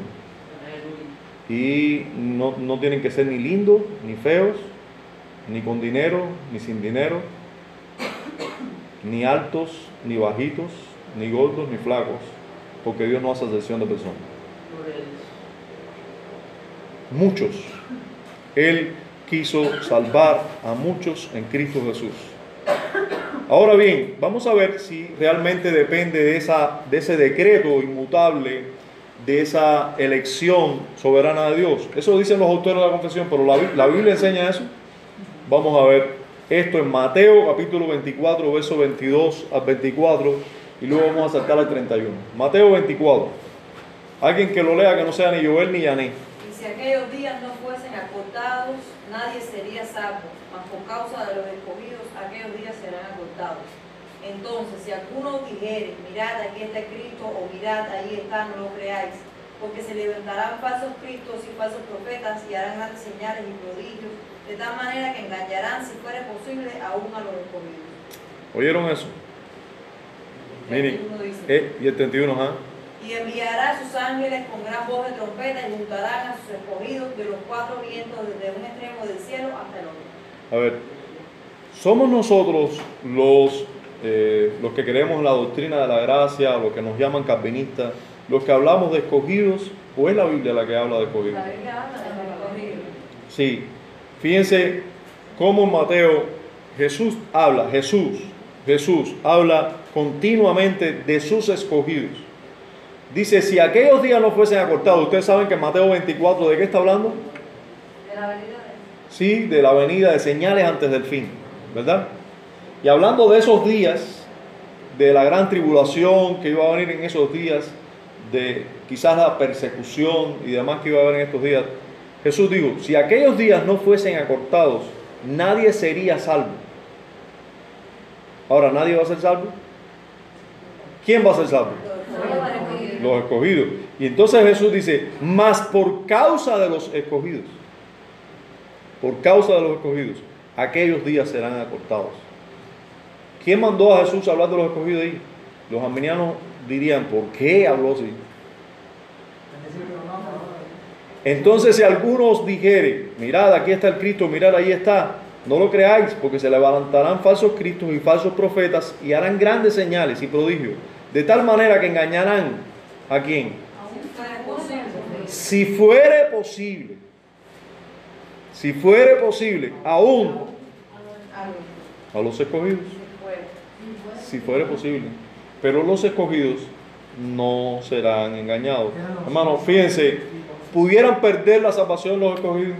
y no, no tienen que ser ni lindos, ni feos, ni con dinero, ni sin dinero, ni altos, ni bajitos, ni gordos, ni flacos, porque Dios no hace excepción de personas. Muchos. Él quiso salvar a muchos en Cristo Jesús. Ahora bien, vamos a ver si realmente depende de, esa, de ese decreto inmutable, de esa elección soberana de Dios. Eso dicen los autores de la confesión, pero la, Bi- la Biblia enseña eso. Vamos a ver esto en Mateo capítulo 24, verso 22 al 24, y luego vamos a saltar al 31. Mateo 24. Alguien que lo lea que no sea ni Joel ni Yané. Y si aquellos días no fuesen acortados, nadie sería salvo, mas por causa de los escogidos, aquellos días serán acortados. Entonces, si alguno dijere, mirad, aquí está Cristo, o mirad, ahí está, no lo creáis, porque se levantarán falsos cristos y falsos profetas y harán grandes señales y prodigios, de tal manera que engañarán, si fuera posible, aún a los escogidos. ¿Oyeron eso? Miren, 31 dice, eh, y el 31, ajá. Y enviará a sus ángeles con gran voz de trompeta y juntarán a sus escogidos de los cuatro vientos desde un extremo del cielo hasta el otro. A ver, ¿somos nosotros los, eh, los que creemos en la doctrina de la gracia, los que nos llaman calvinistas, los que hablamos de escogidos, o es la Biblia la que habla de escogidos? La Biblia habla de escogidos. Sí, fíjense cómo en Mateo Jesús habla, Jesús, Jesús habla continuamente de sus escogidos. Dice, si aquellos días no fuesen acortados, ustedes saben que en Mateo 24, ¿de qué está hablando? De la venida de Sí, de la venida de señales antes del fin, ¿verdad? Y hablando de esos días, de la gran tribulación que iba a venir en esos días, de quizás la persecución y demás que iba a haber en estos días, Jesús dijo, si aquellos días no fuesen acortados, nadie sería salvo. Ahora, ¿nadie va a ser salvo? ¿Quién va a ser salvo? Los escogidos. Y entonces Jesús dice, más por causa de los escogidos, por causa de los escogidos, aquellos días serán acortados. ¿Quién mandó a Jesús a hablar de los escogidos ahí? Los arminianos dirían, ¿por qué habló así? Entonces si algunos dijere, mirad, aquí está el Cristo, mirad, ahí está, no lo creáis, porque se levantarán falsos cristos y falsos profetas y harán grandes señales y prodigios, de tal manera que engañarán a quién? Si fuere posible, si fuere posible, aún a los escogidos. Si fuere posible. Pero los escogidos no serán engañados. Hermano, fíjense, ¿pudieran perder la salvación los escogidos?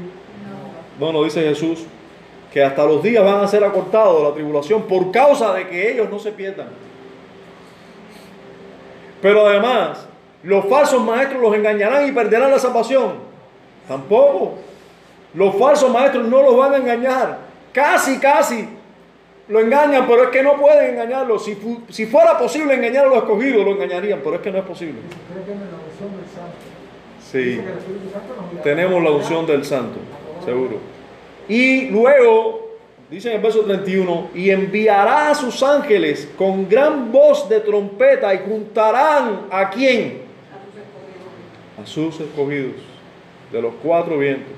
Bueno, dice Jesús que hasta los días van a ser acortados la tribulación por causa de que ellos no se pierdan. Pero además, los falsos maestros los engañarán y perderán la salvación. Tampoco. Los falsos maestros no los van a engañar. Casi, casi lo engañan, pero es que no pueden engañarlo. Si, si fuera posible engañar a los escogidos, lo engañarían, pero es que no es posible. Sí. Tenemos la unción del santo, seguro. Y luego, dice en el verso 31, y enviará a sus ángeles con gran voz de trompeta y juntarán a quién? A sus escogidos de los cuatro vientos,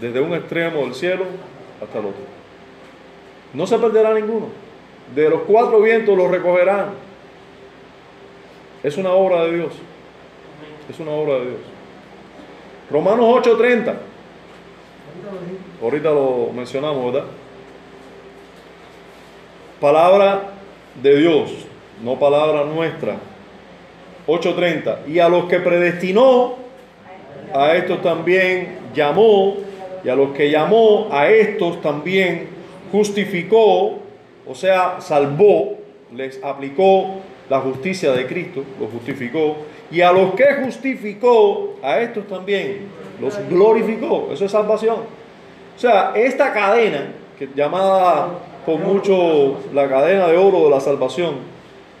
desde un extremo del cielo hasta el otro. No se perderá ninguno. De los cuatro vientos los recogerán. Es una obra de Dios. Es una obra de Dios. Romanos 8:30. Ahorita lo mencionamos, ¿verdad? Palabra de Dios, no palabra nuestra. 8:30. Y a los que predestinó, a estos también llamó, y a los que llamó, a estos también justificó, o sea, salvó, les aplicó la justicia de Cristo, los justificó, y a los que justificó, a estos también los glorificó. Eso es salvación. O sea, esta cadena, que llamada por mucho la cadena de oro de la salvación,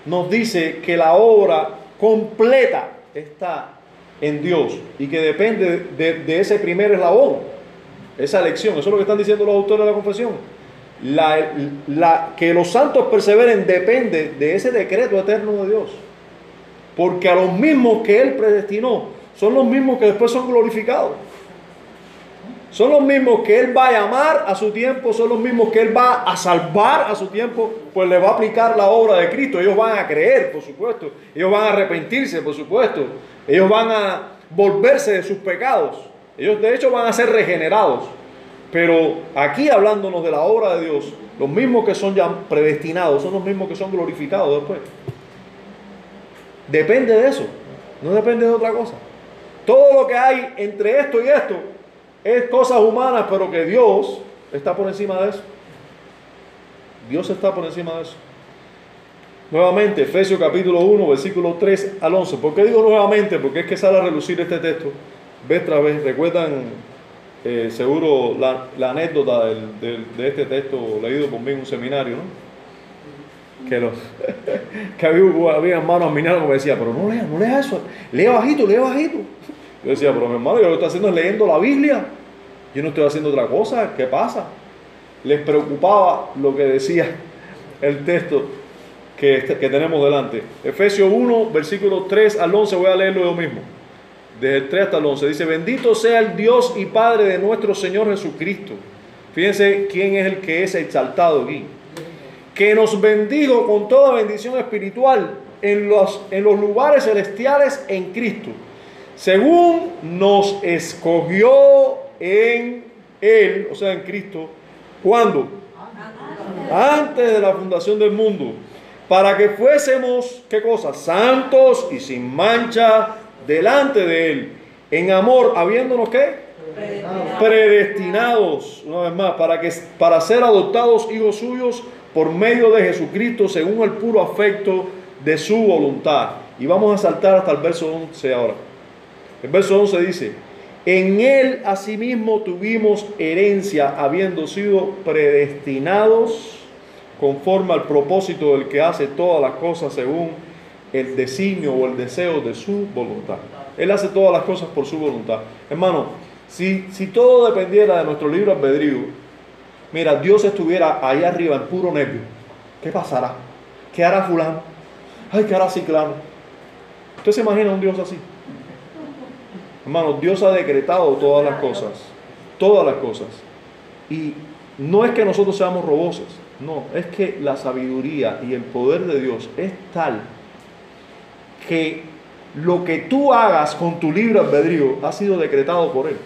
nos dice que la obra completa está en Dios y que depende de, ese primer eslabón, esa elección. Eso es lo que están diciendo los autores de la confesión. La, la- que los santos perseveren depende de ese decreto eterno de Dios. Porque a los mismos que Él predestinó son los mismos que después son glorificados. Son los mismos que Él va a llamar a su tiempo, son los mismos que Él va a salvar a su tiempo, pues le va a aplicar la obra de Cristo. Ellos van a creer, por supuesto. Ellos van a arrepentirse, por supuesto. Ellos van a volverse de sus pecados. Ellos de hecho van a ser regenerados. Pero aquí hablándonos de la obra de Dios, los mismos que son ya predestinados son los mismos que son glorificados después. Depende de eso, no depende de otra cosa. Todo lo que hay entre esto y esto es cosas humanas, pero que Dios está por encima de eso. Dios está por encima de eso. Nuevamente, Efesios capítulo 1, versículos 3 al 11. ¿Por qué digo nuevamente? Porque es que sale a relucir este texto. Vez tras vez, recuerdan eh, seguro la, anécdota del- de este texto leído por mí en un seminario, ¿no? Que, los, que había, había hermanos minarios que me decían, pero no lea, no lea eso, lea bajito, lea bajito. Yo decía, pero mi hermano, yo lo que estoy haciendo es leyendo la Biblia. Yo no estoy haciendo otra cosa, ¿qué pasa? Les preocupaba lo que decía el texto que, este- que tenemos delante. Efesios 1, versículos 3 al 11, voy a leerlo yo mismo. Desde el 3 hasta el 11. Dice, bendito sea el Dios y Padre de nuestro Señor Jesucristo. Fíjense quién es el que es exaltado aquí. Que nos bendijo con toda bendición espiritual en los, en los lugares celestiales en Cristo. Según nos escogió en Él, o sea, en Cristo. ¿Cuándo? antes de la fundación del mundo, para que fuésemos, ¿qué cosa? Santos y sin mancha delante de Él, en amor, habiéndonos qué? Predestinados, una vez más, para, que, para ser adoptados hijos suyos por medio de Jesucristo, según el puro afecto de su voluntad. Y vamos a saltar hasta el verso 11 ahora. El verso 11 dice, en él asimismo tuvimos herencia, habiendo sido predestinados conforme al propósito del que hace todas las cosas según el designio o el deseo de su voluntad. Él hace todas las cosas por su voluntad. Hermano, si, si todo dependiera de nuestro libro albedrío, mira, Dios estuviera ahí arriba en puro nervio. ¿Qué pasará? ¿Qué hará fulano? Ay, ¿qué hará ciclano? ¿Usted se imagina un Dios así? Hermano, Dios ha decretado todas las cosas, todas las cosas. Y no es que nosotros seamos robosos, no, es que la sabiduría y el poder de Dios es tal que lo que tú hagas con tu libre albedrío ha sido decretado por Él.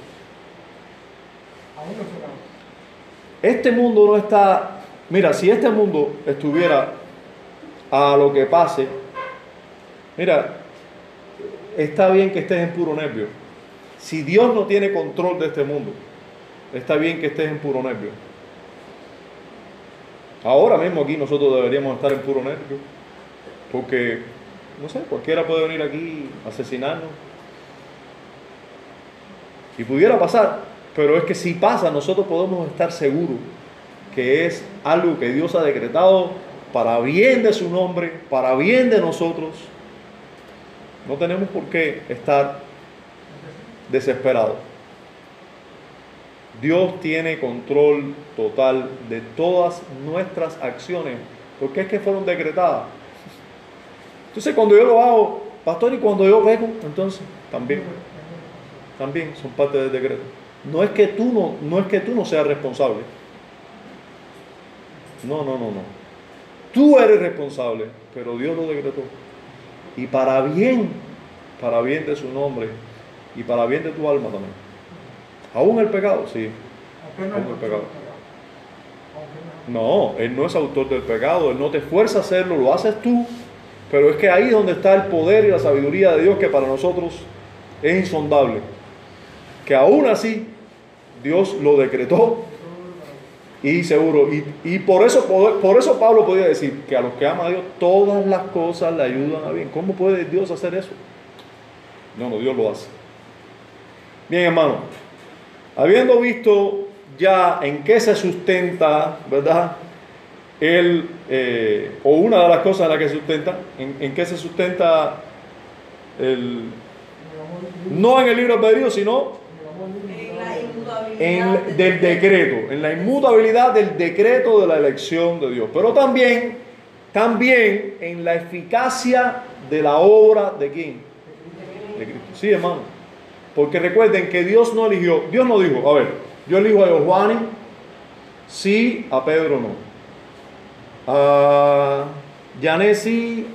Este mundo no está, mira, si este mundo estuviera a lo que pase, mira, está bien que estés en puro nervio. Si Dios no tiene control de este mundo, está bien que estés en puro nervio. Ahora mismo aquí nosotros deberíamos estar en puro nervio, porque, no sé, cualquiera puede venir aquí asesinarnos. Y pudiera pasar, pero es que si pasa, nosotros podemos estar seguros que es algo que Dios ha decretado para bien de su nombre, para bien de nosotros. No tenemos por qué estar desesperados. Dios tiene control total de todas nuestras acciones, porque es que fueron decretadas. Entonces cuando yo lo hago, pastor, y cuando yo peco, entonces también, también son parte del decreto. No es que tú no, no es que tú no seas responsable. No, no, no, no. Tú eres responsable, pero Dios lo decretó. Y para bien, para bien de su nombre y para bien de tu alma también. Aún el pecado, sí. Como el pecado. No, Él no es autor del pecado, Él no te fuerza a hacerlo, lo haces tú. Pero es que ahí donde está el poder y la sabiduría de Dios que para nosotros es insondable. Que aún así Dios lo decretó y seguro. Y, y por, eso, por eso Pablo podía decir que a los que aman a Dios todas las cosas le ayudan a bien. ¿Cómo puede Dios hacer eso? No, no, Dios lo hace. Bien, hermano. Habiendo visto ya en qué se sustenta, ¿verdad? El, eh, o una de las cosas en las que se sustenta, en, en qué se sustenta el, no en el libro albedrío, sino En la inmutabilidad en, del decreto, en la inmutabilidad del decreto de la elección de Dios, pero también, también en la eficacia de la obra de quién? De Cristo. Sí, hermano. Porque recuerden que Dios no eligió, Dios no dijo, a ver, yo elijo a Giovanni, sí, a Pedro no. A Janet sí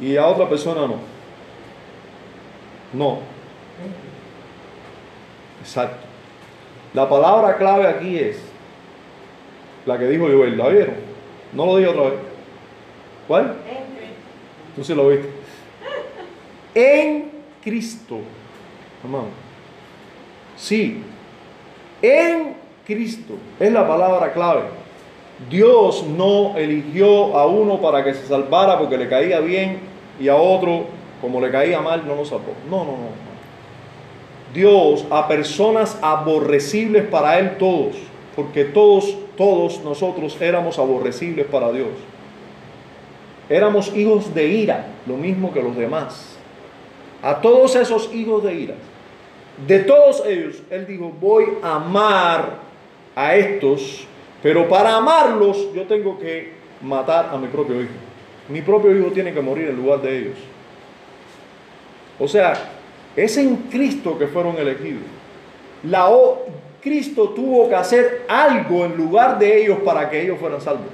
y a otra persona no. No. Exacto. La palabra clave aquí es la que dijo Joel. ¿La vieron? No lo dije otra vez. ¿Cuál? Tú sí lo viste. En Cristo. Hermano. Sí. En Cristo. Es la palabra clave. Dios no eligió a uno para que se salvara porque le caía bien y a otro, como le caía mal, no lo salvó. No, no, no. Dios a personas aborrecibles para Él todos, porque todos, todos nosotros éramos aborrecibles para Dios. Éramos hijos de ira, lo mismo que los demás. A todos esos hijos de ira, de todos ellos, Él dijo, voy a amar a estos, pero para amarlos yo tengo que matar a mi propio hijo. Mi propio hijo tiene que morir en lugar de ellos. O sea, es en Cristo que fueron elegidos. La, Cristo tuvo que hacer algo en lugar de ellos para que ellos fueran salvos.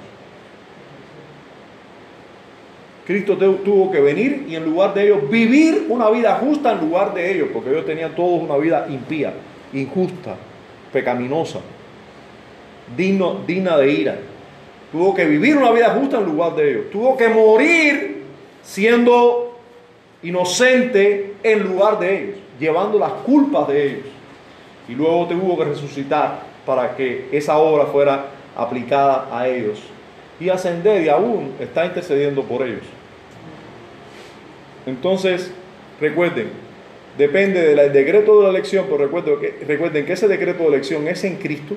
Cristo tuvo que venir y en lugar de ellos vivir una vida justa en lugar de ellos, porque ellos tenían todos una vida impía, injusta, pecaminosa, digno, digna de ira. Tuvo que vivir una vida justa en lugar de ellos. Tuvo que morir siendo inocente en lugar de ellos, llevando las culpas de ellos. Y luego tuvo que resucitar para que esa obra fuera aplicada a ellos. Y ascender y aún está intercediendo por ellos. Entonces, recuerden, depende del decreto de la elección, pero que, recuerden que ese decreto de elección es en Cristo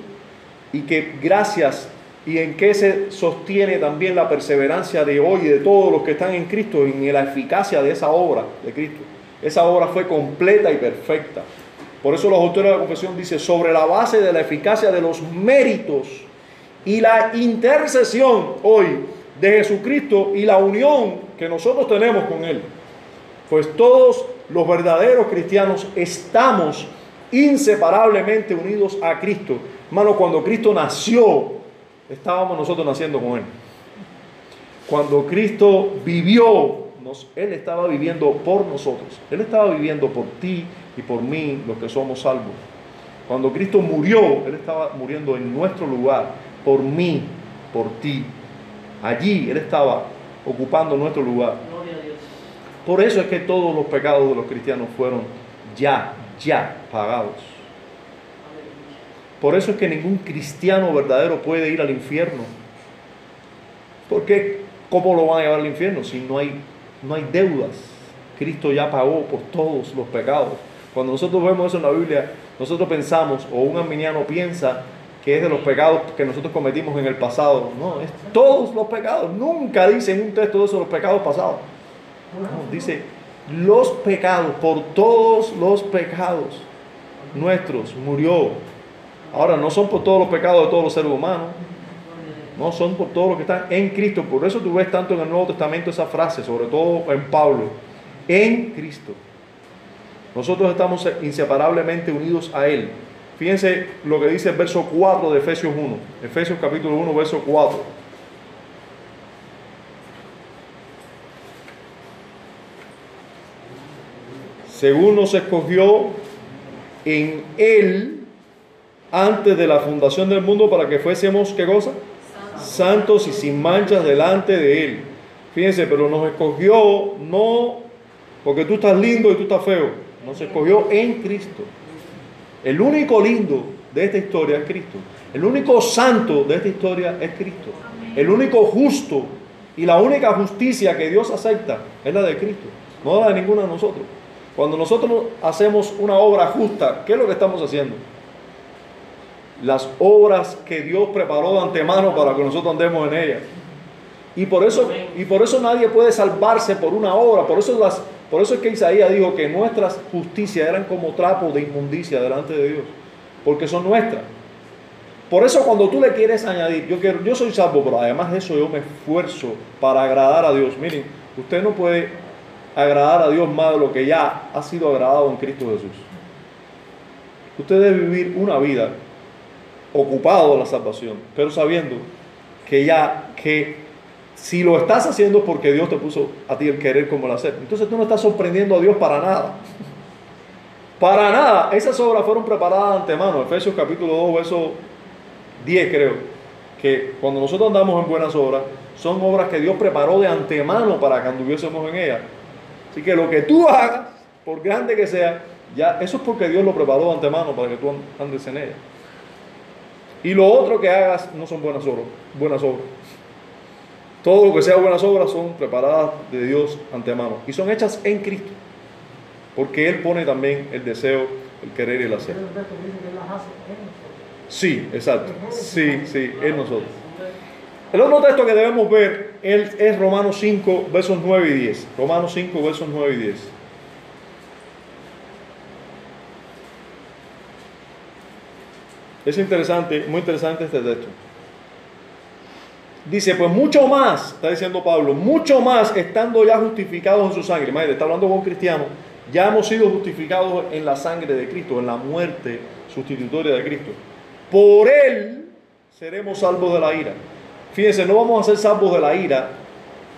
y que gracias y en que se sostiene también la perseverancia de hoy de todos los que están en Cristo, en la eficacia de esa obra de Cristo. Esa obra fue completa y perfecta. Por eso los autores de la confesión dicen, sobre la base de la eficacia de los méritos y la intercesión hoy de Jesucristo y la unión que nosotros tenemos con Él. Pues todos los verdaderos cristianos estamos inseparablemente unidos a Cristo. Hermano, cuando Cristo nació, estábamos nosotros naciendo con Él. Cuando Cristo vivió, Él estaba viviendo por nosotros. Él estaba viviendo por ti y por mí, los que somos salvos. Cuando Cristo murió, Él estaba muriendo en nuestro lugar, por mí, por ti. Allí Él estaba ocupando nuestro lugar. Por eso es que todos los pecados de los cristianos fueron ya, ya pagados. Por eso es que ningún cristiano verdadero puede ir al infierno. Porque ¿cómo lo van a llevar al infierno si no hay, no hay deudas? Cristo ya pagó por todos los pecados. Cuando nosotros vemos eso en la Biblia, nosotros pensamos, o un arminiano piensa, que es de los pecados que nosotros cometimos en el pasado. No, es todos los pecados. Nunca dice en un texto esos los pecados pasados. No, dice los pecados, por todos los pecados nuestros murió Ahora, no son por todos los pecados de todos los seres humanos, no son por todos los que están en Cristo. Por eso tú ves tanto en el Nuevo Testamento esa frase, sobre todo en Pablo, en Cristo. Nosotros estamos inseparablemente unidos a Él. Fíjense lo que dice el verso 4 de Efesios 1. Efesios capítulo 1, verso 4. Según nos escogió en Él antes de la fundación del mundo para que fuésemos, ¿qué cosa? Santos y sin manchas delante de Él. Fíjense, pero nos escogió no porque tú estás lindo y tú estás feo. Nos escogió en Cristo. El único lindo de esta historia es Cristo. El único santo de esta historia es Cristo. El único justo y la única justicia que Dios acepta es la de Cristo, no la de ninguno de nosotros. Cuando nosotros hacemos una obra justa, ¿qué es lo que estamos haciendo? Las obras que Dios preparó de antemano para que nosotros andemos en ellas. Y por eso, y por eso nadie puede salvarse por una obra. Por eso, las, por eso es que Isaías dijo que nuestras justicias eran como trapos de inmundicia delante de Dios. Porque son nuestras. Por eso cuando tú le quieres añadir, yo, quiero, yo soy salvo, pero además de eso yo me esfuerzo para agradar a Dios. Miren, usted no puede agradar a Dios más de lo que ya ha sido agradado en Cristo Jesús. Usted debe vivir una vida ocupado de la salvación, pero sabiendo que ya, que si lo estás haciendo es porque Dios te puso a ti el querer como el hacer. Entonces tú no estás sorprendiendo a Dios para nada. Para nada, esas obras fueron preparadas de antemano. Efesios capítulo 2, verso 10 creo, que cuando nosotros andamos en buenas obras, son obras que Dios preparó de antemano para que anduviésemos en ellas. Así que lo que tú hagas, por grande que sea, ya eso es porque Dios lo preparó de antemano para que tú andes en ella. Y lo otro que hagas no son buenas obras, buenas obras. Todo lo que sea buenas obras son preparadas de Dios antemano y son hechas en Cristo. Porque Él pone también el deseo, el querer y el hacer. Sí, exacto. Sí, sí, en nosotros. El otro texto que debemos ver es Romanos 5, versos 9 y 10. Romanos 5, versos 9 y 10. Es interesante, muy interesante este texto. Dice, pues mucho más, está diciendo Pablo, mucho más estando ya justificados en su sangre. Imagínate, está hablando con cristianos. Ya hemos sido justificados en la sangre de Cristo, en la muerte sustitutoria de Cristo. Por Él seremos salvos de la ira. Fíjense, no vamos a ser salvos de la ira,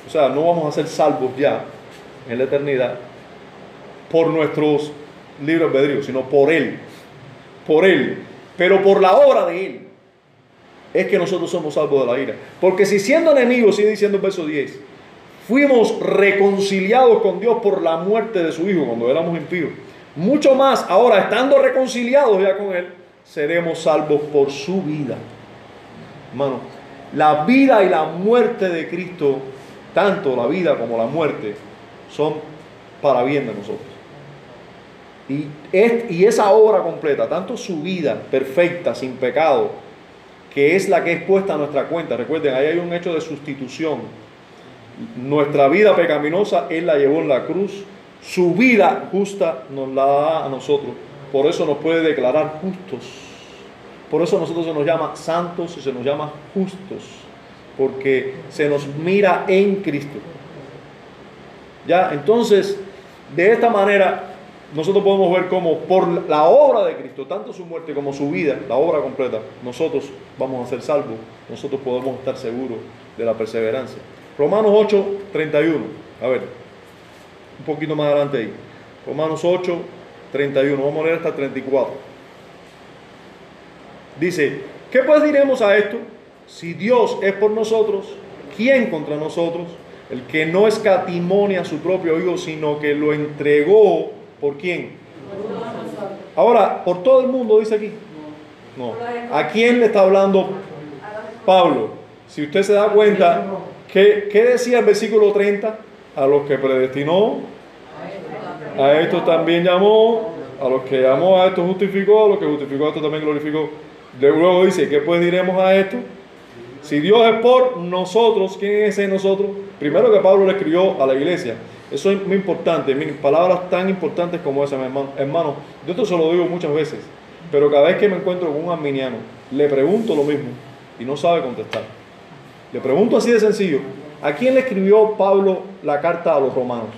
o sea, no vamos a ser salvos ya en la eternidad por nuestros libros albedríos, sino por Él. Por Él. Pero por la obra de Él es que nosotros somos salvos de la ira. Porque si siendo enemigos, sigue diciendo el verso 10, fuimos reconciliados con Dios por la muerte de su Hijo cuando éramos impíos. Mucho más, ahora estando reconciliados ya con Él, seremos salvos por su vida. Hermano, la vida y la muerte de Cristo, tanto la vida como la muerte, son para bien de nosotros. Y, es- y esa obra completa, tanto su vida perfecta, sin pecado, que es la que es puesta a nuestra cuenta. Recuerden, ahí hay un hecho de sustitución. Nuestra vida pecaminosa, Él la llevó en la cruz. Su vida justa nos la da a nosotros. Por eso nos puede declarar justos. Por eso a nosotros se nos llama santos y se nos llama justos. Porque se nos mira en Cristo. Ya, entonces, de esta manera, nosotros podemos ver cómo por la obra de Cristo, tanto su muerte como su vida, la obra completa, nosotros vamos a ser salvos, nosotros podemos estar seguros de la perseverancia. Romanos 8, 31. A ver, un poquito más adelante ahí. Romanos 8, 31. Vamos a leer hasta el 34. Dice, ¿qué pues diremos a esto? Si Dios es por nosotros, ¿quién contra nosotros? El que no escatimone a su propio Hijo, sino que lo entregó por quién? Ahora, por todo el mundo dice aquí. No. ¿A quién le está hablando Pablo? Si usted se da cuenta, ¿qué, qué decía el versículo 30? A los que predestinó, a estos también llamó, a los que llamó a estos justificó, a los que justificó a estos también glorificó. Luego dice, ¿qué pues diremos a esto? Si Dios es por nosotros, ¿quién es ese nosotros? Primero que Pablo le escribió a la iglesia. Eso es muy importante. Palabras tan importantes como esa, mi hermano. Yo esto se lo digo muchas veces, pero cada vez que me encuentro con un arminiano, le pregunto lo mismo y no sabe contestar. Le pregunto así de sencillo, ¿a quién le escribió Pablo la carta a los romanos?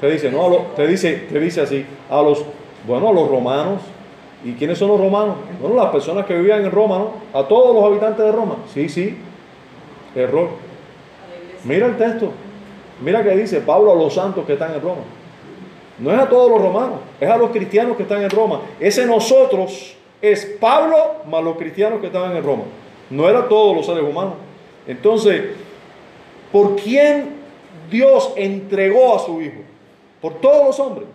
Te dice, no, a los- te dice, te dice así, a los, bueno, a los romanos. ¿Y quiénes son los romanos? Bueno, las personas que vivían en Roma, ¿no? A todos los habitantes de Roma. Sí, sí. Error. Mira el texto. Mira que dice Pablo a los santos que están en Roma. No es a todos los romanos, es a los cristianos que están en Roma. Ese nosotros es Pablo más los cristianos que estaban en Roma. No era todos los seres humanos. Entonces, ¿por quién Dios entregó a su Hijo? Por todos los hombres.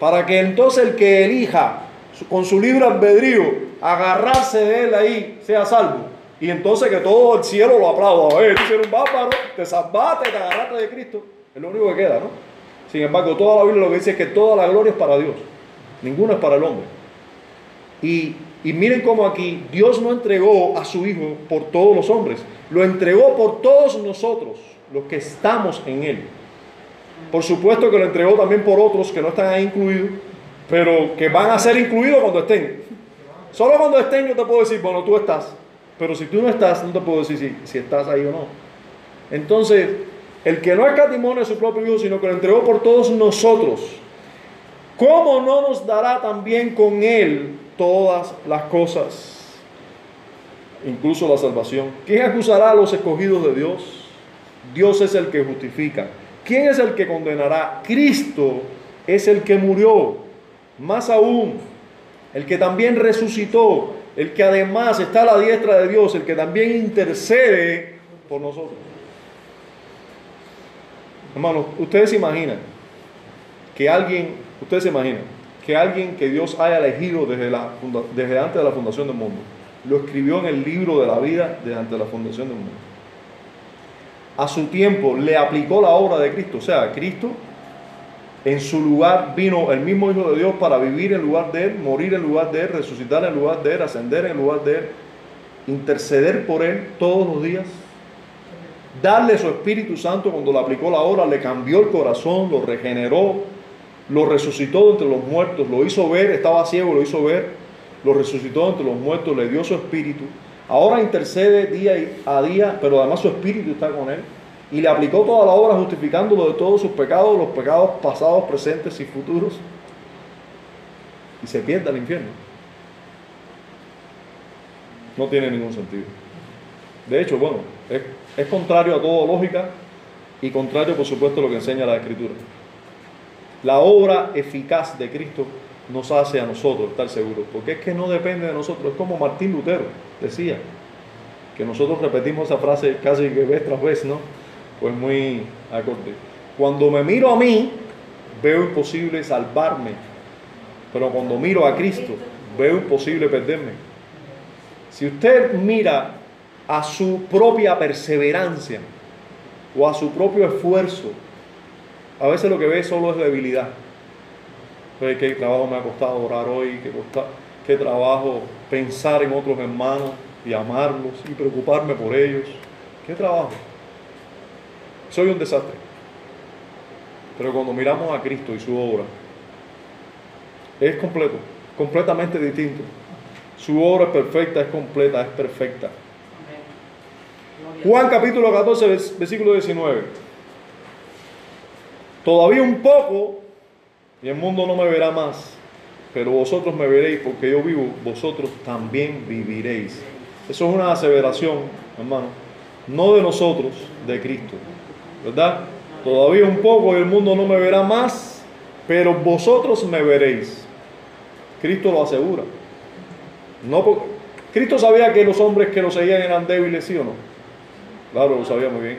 Para que entonces el que elija con su libre albedrío agarrarse de él ahí sea salvo. Y entonces que todo el cielo lo aplauda. Oye, tú eres un bárbaro, te salvaste, te agarraste de Cristo. Es lo único que queda, ¿no? Sin embargo, toda la Biblia lo que dice es que toda la gloria es para Dios. Ninguna es para el hombre. Y, y miren cómo aquí Dios no entregó a su Hijo por todos los hombres. Lo entregó por todos nosotros, los que estamos en Él. Por supuesto que lo entregó también por otros que no están ahí incluidos, pero que van a ser incluidos cuando estén. Solo cuando estén yo te puedo decir, bueno, tú estás. Pero si tú no estás, no te puedo decir si, estás ahí o no. Entonces, el que no escatimone a su propio Hijo, sino que lo entregó por todos nosotros, ¿cómo no nos dará también con Él todas las cosas? Incluso la salvación. ¿Quién acusará a los escogidos de Dios? Dios es el que justifica. ¿Quién es el que condenará? Cristo es el que murió. Más aún, el que también resucitó, el que además está a la diestra de Dios, el que también intercede por nosotros. Hermanos, ustedes se imaginan que alguien, ustedes se imaginan que alguien que Dios haya elegido desde, la, desde antes de la fundación del mundo, lo escribió en el libro de la vida desde antes de la fundación del mundo. A su tiempo le aplicó la obra de Cristo, o sea, Cristo en su lugar vino el mismo Hijo de Dios para vivir en lugar de Él, morir en lugar de Él, resucitar en lugar de Él, ascender en lugar de Él, interceder por Él todos los días, darle su Espíritu Santo cuando le aplicó la obra, le cambió el corazón, lo regeneró, lo resucitó entre los muertos, lo hizo ver, estaba ciego, lo hizo ver, lo resucitó entre los muertos, le dio su Espíritu. Ahora intercede día a día, pero además su Espíritu está con Él y le aplicó toda la obra justificándolo de todos sus pecados, los pecados pasados, presentes y futuros, y se pierde al infierno. No tiene ningún sentido. De hecho, bueno, es, es contrario a toda lógica y contrario, por supuesto, a lo que enseña la Escritura. La obra eficaz de Cristo nos hace a nosotros estar seguros, porque es que no depende de nosotros, es como Martín Lutero decía, que nosotros repetimos esa frase casi que vez tras vez, ¿no? Pues muy acorde. Cuando me miro a mí, veo imposible salvarme, pero cuando miro a Cristo, veo imposible perderme. Si usted mira a su propia perseverancia o a su propio esfuerzo, a veces lo que ve solo es debilidad. ¿Qué trabajo me ha costado orar hoy? ¿Qué, qué trabajo pensar en otros hermanos y amarlos y preocuparme por ellos? ¿Qué trabajo? Soy un desastre. Pero cuando miramos a Cristo y su obra, es completo, completamente distinto. Su obra es perfecta, es completa, es perfecta. Juan capítulo 14, vers- versículo 19. Todavía un poco y el mundo no me verá más, pero vosotros me veréis porque yo vivo, vosotros también viviréis. Eso es una aseveración, hermano, no de nosotros, de Cristo. ¿Verdad? Todavía un poco y el mundo no me verá más, pero vosotros me veréis. Cristo lo asegura. No Cristo sabía que los hombres que lo seguían eran débiles, ¿sí o no? Claro, lo sabía muy bien.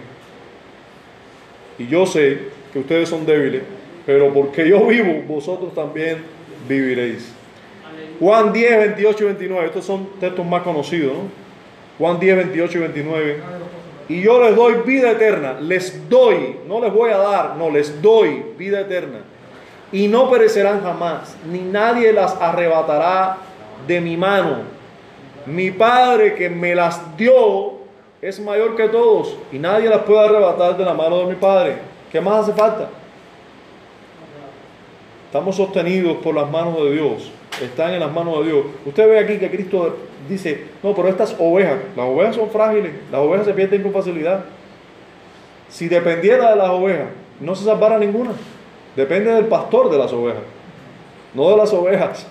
Y yo sé que ustedes son débiles, pero porque yo vivo, vosotros también viviréis. Juan 10, 28 y 29, estos son textos más conocidos, ¿no? Juan 10, 28 y 29. Y yo les doy vida eterna, les doy, no les voy a dar, no, les doy vida eterna. Y no perecerán jamás, ni nadie las arrebatará de mi mano. Mi Padre que me las dio es mayor que todos y nadie las puede arrebatar de la mano de mi Padre. ¿Qué más hace falta? Estamos sostenidos por las manos de Dios. Están en las manos de Dios. Usted ve aquí que Cristo dice, no, pero estas ovejas, las ovejas son frágiles, las ovejas se pierden con facilidad. Si dependiera de las ovejas, no se salvara ninguna. Depende del pastor de las ovejas, no de las ovejas.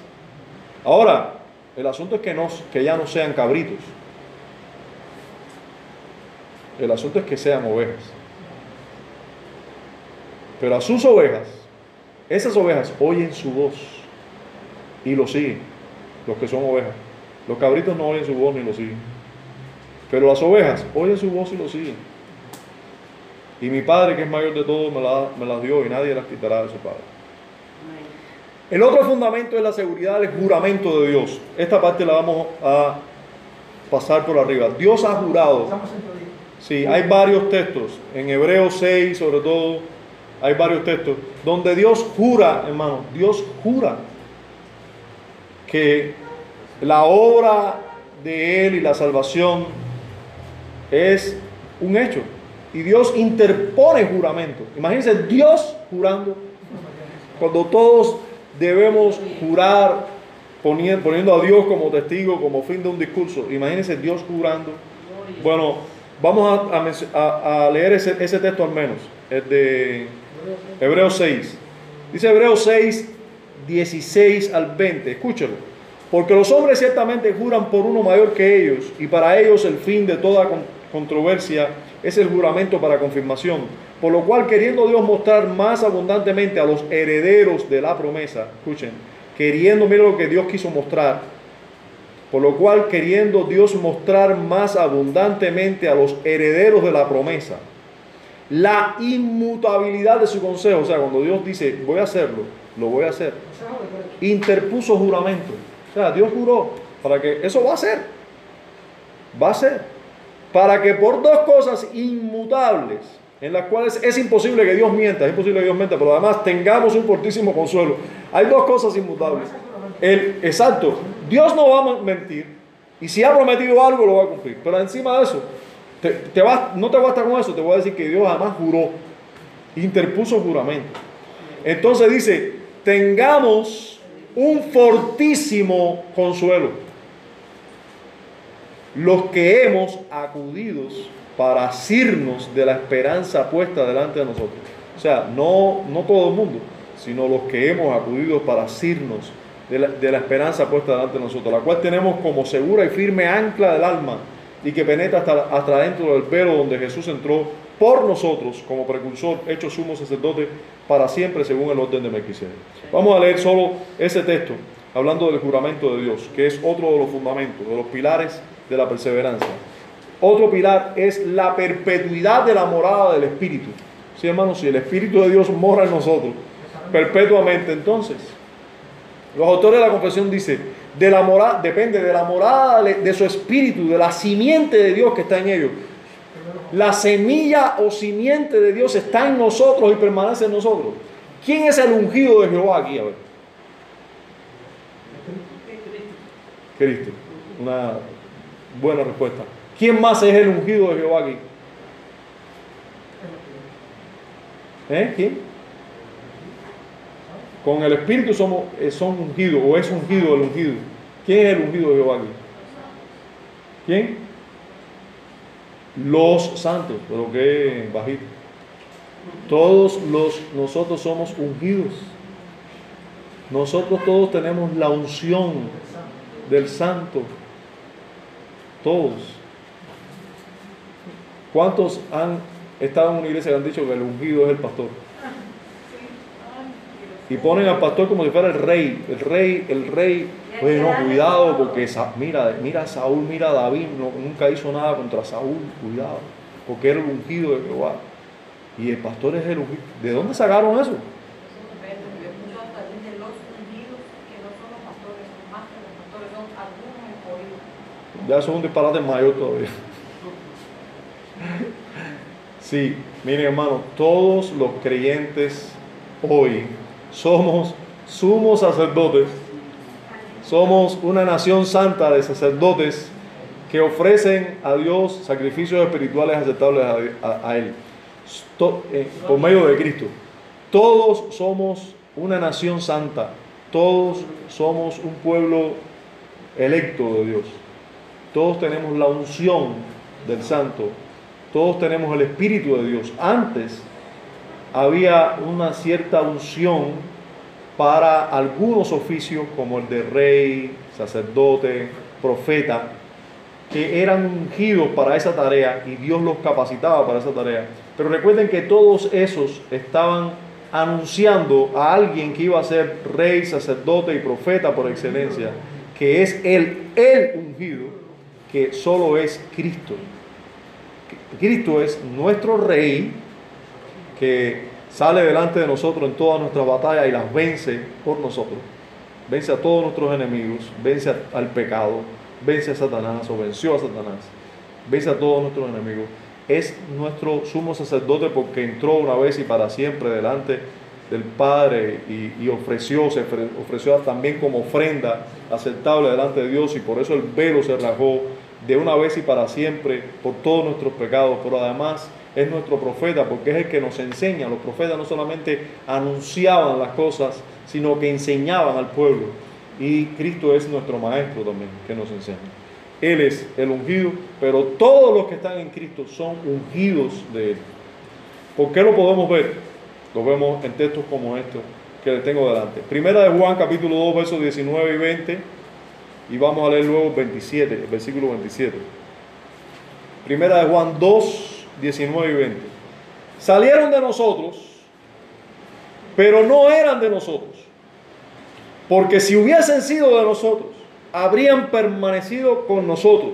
Ahora, el asunto es que, no, que ya no sean cabritos. El asunto es que sean ovejas. Pero a sus ovejas, esas ovejas oyen su voz y lo siguen, los que son ovejas. Los cabritos no oyen su voz ni lo siguen. Pero las ovejas oyen su voz y lo siguen. Y mi Padre, que es mayor de todos, me, la- me las dio y nadie las quitará de su Padre. El otro fundamento es la seguridad del juramento de Dios. Esta parte la vamos a pasar por arriba. Dios ha jurado. Sí, hay varios textos. En Hebreos 6, sobre todo, hay varios textos donde Dios jura, hermano, Dios jura que la obra de Él y la salvación es un hecho. Y Dios interpone juramento. Imagínense Dios jurando cuando todos debemos jurar poniendo, a Dios como testigo, como fin de un discurso. Imagínense Dios jurando. Bueno, vamos a- a leer ese, ese texto al menos, el de Hebreos 6. Dice Hebreos 6, 16 al 20, escúchalo. Porque los hombres ciertamente juran por uno mayor que ellos, y para ellos el fin de toda con- controversia es el juramento para confirmación. Por lo cual, queriendo Dios mostrar más abundantemente a los herederos de la promesa, escuchen, queriendo, mira lo que Dios quiso mostrar, por lo cual queriendo Dios mostrar más abundantemente a los herederos de la promesa la inmutabilidad de su consejo, o sea, cuando Dios dice, voy a hacerlo, lo voy a hacer, interpuso juramento, o sea, Dios juró para que eso va a ser, va a ser, para que por dos cosas inmutables, en las cuales es imposible que Dios mienta, es imposible que Dios mienta, pero además tengamos un fortísimo consuelo. Hay dos cosas inmutables. El, exacto, Dios no va a mentir y si ha prometido algo lo va a cumplir, pero encima de eso, te, va- no te basta con eso, te voy a decir que Dios además juró, interpuso juramento. Entonces dice, tengamos un fortísimo consuelo los que hemos acudido para asirnos de la esperanza puesta delante de nosotros. O sea, no, no todo el mundo, sino los que hemos acudido para asirnos de la, de la esperanza puesta delante de nosotros, la cual tenemos como segura y firme ancla del alma y que penetra hasta, hasta dentro del velo donde Jesús entró por nosotros como precursor, hecho sumo sacerdote para siempre según el orden de Melquisedec. Vamos a leer solo ese texto, hablando del juramento de Dios, que es otro de los fundamentos, de los pilares de la perseverancia. Otro pilar es la perpetuidad de la morada del Espíritu. Sí, hermanos, si el Espíritu de Dios mora en nosotros perpetuamente, entonces, los autores de la confesión dicen, de la morada, depende de la morada de, de su espíritu, de la simiente de Dios que está en ellos. La semilla o simiente de Dios está en nosotros y permanece en nosotros. ¿Quién es el ungido de Jehová aquí? A ver. Cristo. Una buena respuesta. ¿Quién más es el ungido de Jehová aquí? ¿Eh? ¿Quién? Con el Espíritu somos, eh, son ungidos o es ungido el ungido. ¿Quién es el ungido de Jehová aquí? ¿Quién? Los santos, pero que bajito. Todos los, nosotros somos ungidos. Nosotros todos tenemos la unción del santo. Todos. ¿Cuántos han estado en una iglesia que han dicho que el ungido es el pastor? Y ponen al pastor como si fuera el rey, el rey, el rey. Oye, no, cuidado, porque mira, mira a Saúl, mira a David, no- nunca hizo nada contra Saúl, cuidado, porque era el ungido de Jehová. Y el pastor es el ungido. ¿De dónde sacaron eso? Son son son. Ya es un disparate mayor todavía. Sí, miren hermano, todos los creyentes hoy somos sumos sacerdotes, somos una nación santa de sacerdotes que ofrecen a Dios sacrificios espirituales aceptables a, Él, eh, por medio de Cristo. Todos somos una nación santa, todos somos un pueblo electo de Dios. Todos tenemos la unción del santo. Todos tenemos el Espíritu de Dios. Antes había una cierta unción para algunos oficios como el de rey, sacerdote, profeta, que eran ungidos para esa tarea y Dios los capacitaba para esa tarea. Pero recuerden que todos esos estaban anunciando a alguien que iba a ser rey, sacerdote y profeta por excelencia, que es el, el ungido, que solo es Cristo. Cristo es nuestro rey que sale delante de nosotros en todas nuestras batallas y las vence por nosotros. Vence a todos nuestros enemigos, vence al pecado, vence a Satanás o venció a Satanás, vence a todos nuestros enemigos. Es nuestro sumo sacerdote porque entró una vez y para siempre delante del Padre y, y ofreció, se ofre- ofreció también como ofrenda aceptable delante de Dios y por eso el velo se rasgó de una vez y para siempre por todos nuestros pecados, pero además es nuestro profeta porque es el que nos enseña. Los profetas no solamente anunciaban las cosas, sino que enseñaban al pueblo. Y Cristo es nuestro maestro también, que nos enseña. Él es el ungido, pero todos los que están en Cristo son ungidos de Él. ¿Por qué lo podemos ver? Lo vemos en textos como estos que les tengo delante. Primera de Juan, capítulo 2, versos 19 y 20. Y vamos a leer luego el 27, el versículo 27. Primera de Juan 2, 19 y 20. Salieron de nosotros, pero no eran de nosotros. Porque si hubiesen sido de nosotros, habrían permanecido con nosotros,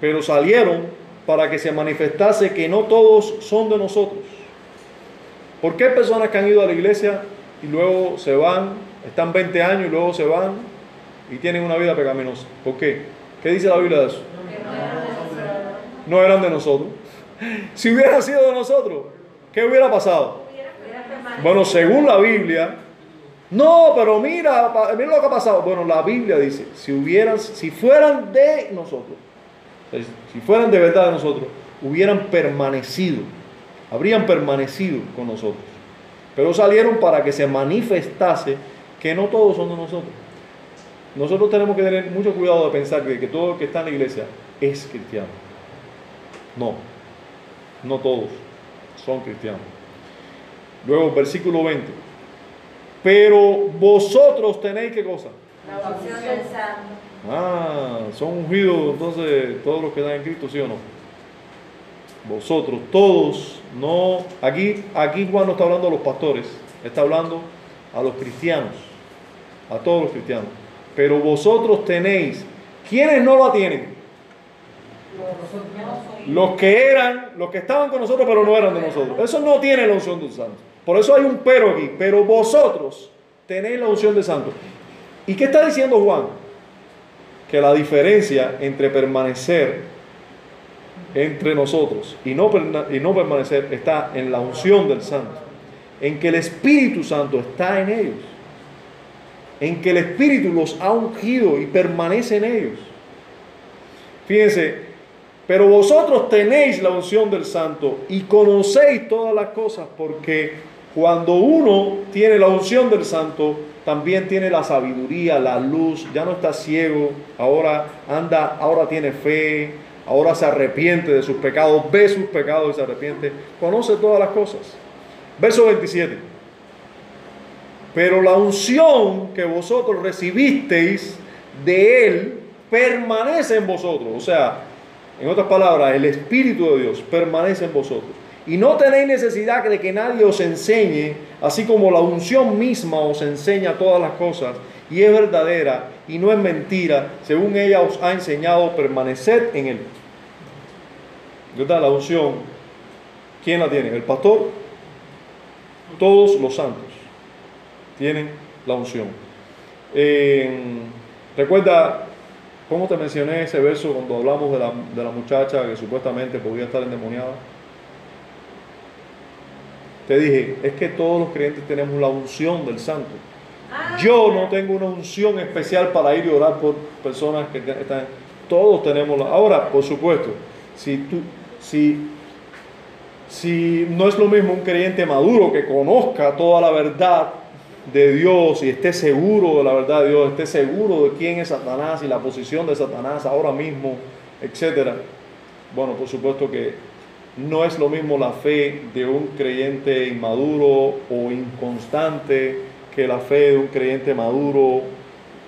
pero salieron para que se manifestase que no todos son de nosotros. ¿Por qué hay personas que han ido a la iglesia y luego se van, están 20 años y luego se van y tienen una vida pecaminosa? ¿Por qué? ¿Qué dice la Biblia de eso? No eran de nosotros. Si hubieran sido de nosotros, ¿qué hubiera pasado? Bueno, según la Biblia, no, pero mira, mira lo que ha pasado. Bueno, la Biblia dice, si hubieran, si fueran de nosotros, si fueran de verdad de nosotros, hubieran permanecido, habrían permanecido con nosotros. Pero salieron para que se manifestase que no todos son de nosotros. Nosotros tenemos que tener mucho cuidado de pensar que, que todo el que está en la iglesia es cristiano. No, no todos son cristianos. Luego, versículo 20. Pero vosotros tenéis qué cosa? La unción del santo. Ah, son ungidos entonces todos los que están en Cristo, ¿sí o no? Vosotros, todos, no. Aquí, aquí Juan no está hablando a los pastores, está hablando a los cristianos, a todos los cristianos. Pero vosotros tenéis, ¿quiénes no la tienen? Los que eran, los que estaban con nosotros, pero no eran de nosotros. Eso no tiene la unción del santo. Por eso hay un pero aquí. Pero vosotros tenéis la unción del santo. ¿Y qué está diciendo Juan? Que la diferencia entre permanecer entre nosotros y no, y no permanecer está en la unción del santo. En que el Espíritu Santo está en ellos. En que el Espíritu los ha ungido y permanece en ellos. Fíjense, pero vosotros tenéis la unción del santo y conocéis todas las cosas porque cuando uno tiene la unción del santo, también tiene la sabiduría, la luz, ya no está ciego, ahora anda, ahora tiene fe, ahora se arrepiente de sus pecados, ve sus pecados y se arrepiente, conoce todas las cosas. Verso 27. Pero la unción que vosotros recibisteis de Él permanece en vosotros. O sea, en otras palabras, el Espíritu de Dios permanece en vosotros. Y no tenéis necesidad de que nadie os enseñe, así como la unción misma os enseña todas las cosas, y es verdadera y no es mentira, según ella os ha enseñado, permaneced en Él. ¿Verdad? La unción, ¿quién la tiene? ¿El pastor? Todos los santos tienen la unción. Recuerda cómo te mencioné ese verso cuando hablamos de la, de la muchacha que supuestamente podía estar endemoniada. Te dije, es que todos los creyentes tenemos la unción del santo. Yo no tengo una unción especial para ir y orar por personas que están. Todos tenemos la. Ahora, por supuesto, si tú, si, si no es lo mismo un creyente maduro que conozca toda la verdad de Dios y esté seguro de la verdad de Dios, esté seguro de quién es Satanás y la posición de Satanás ahora mismo, etcétera. Bueno, por supuesto que no es lo mismo la fe de un creyente inmaduro o inconstante que la fe de un creyente maduro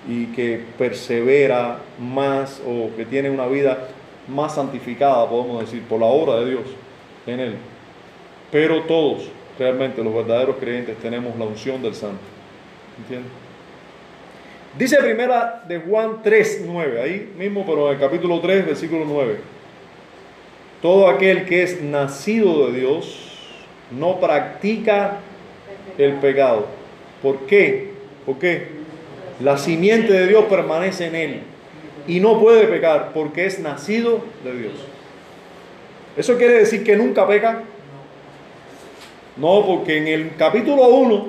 y que persevera más o que tiene una vida más santificada, podemos decir, por la obra de Dios en él. Pero todos, realmente los verdaderos creyentes, tenemos la unción del Santo. ¿Entiendes? Dice primera de Juan 3, 9, ahí mismo, pero en el capítulo 3, versículo 9. Todo aquel que es nacido de Dios no practica el pecado. ¿Por qué? ¿Por qué? La simiente de Dios permanece en él y no puede pecar porque es nacido de Dios. ¿Eso quiere decir que nunca peca? No, porque en el capítulo 1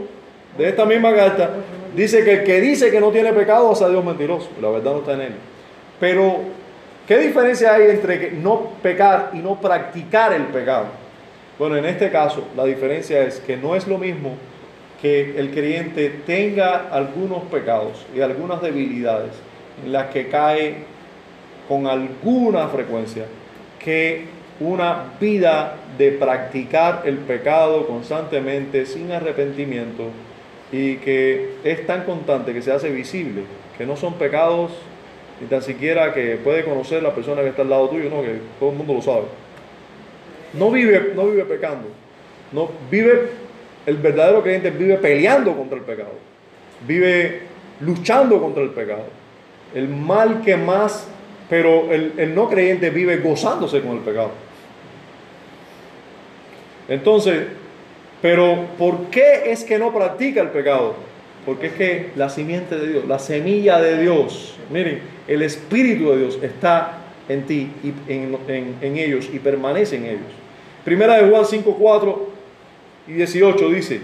de esta misma carta dice que el que dice que no tiene pecado es a Dios mentiroso. La verdad no está en él. Pero, ¿qué diferencia hay entre no pecar y no practicar el pecado? Bueno, en este caso, la diferencia es que no es lo mismo que el creyente tenga algunos pecados y algunas debilidades en las que cae con alguna frecuencia que una vida de practicar el pecado constantemente sin arrepentimiento y que es tan constante que se hace visible, que no son pecados ni tan siquiera que puede conocer la persona que está al lado tuyo, no, que todo el mundo lo sabe. No vive, no vive pecando, no vive, el verdadero creyente vive peleando contra el pecado, vive luchando contra el pecado. El mal que más, pero el, el no creyente vive gozándose con el pecado. Entonces, pero ¿por qué es que no practica el pecado? Porque es que la simiente de Dios, la semilla de Dios, miren, el Espíritu de Dios está en ti y en, ellos y permanece en ellos. Primera de Juan 5, 4 y 18 dice,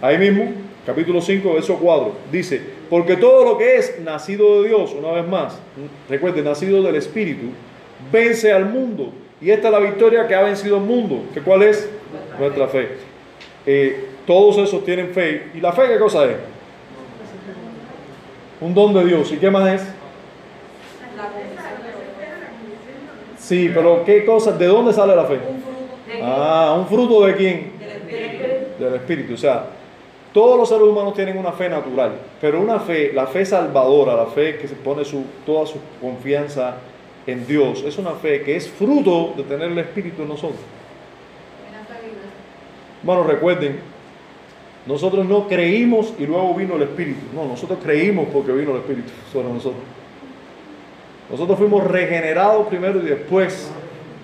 ahí mismo, capítulo 5, verso 4, dice, porque todo lo que es nacido de Dios, una vez más, recuerden, nacido del Espíritu, vence al mundo. Y esta es la victoria que ha vencido el mundo. ¿Que ¿Cuál es? Nuestra fe. Eh, todos esos tienen fe. ¿Y la fe qué cosa es? Un don de Dios. ¿Y qué más es? Sí, pero ¿qué cosa? ¿De dónde sale la fe? Ah, un fruto de quién? del Espíritu. del Espíritu. O sea, todos los seres humanos tienen una fe natural, pero una fe, la fe salvadora, la fe que se pone su, toda su confianza en Dios, es una fe que es fruto de tener el Espíritu en nosotros. Bueno, recuerden, nosotros no creímos y luego vino el Espíritu. No, nosotros creímos porque vino el Espíritu sobre nosotros. Nosotros fuimos regenerados primero y después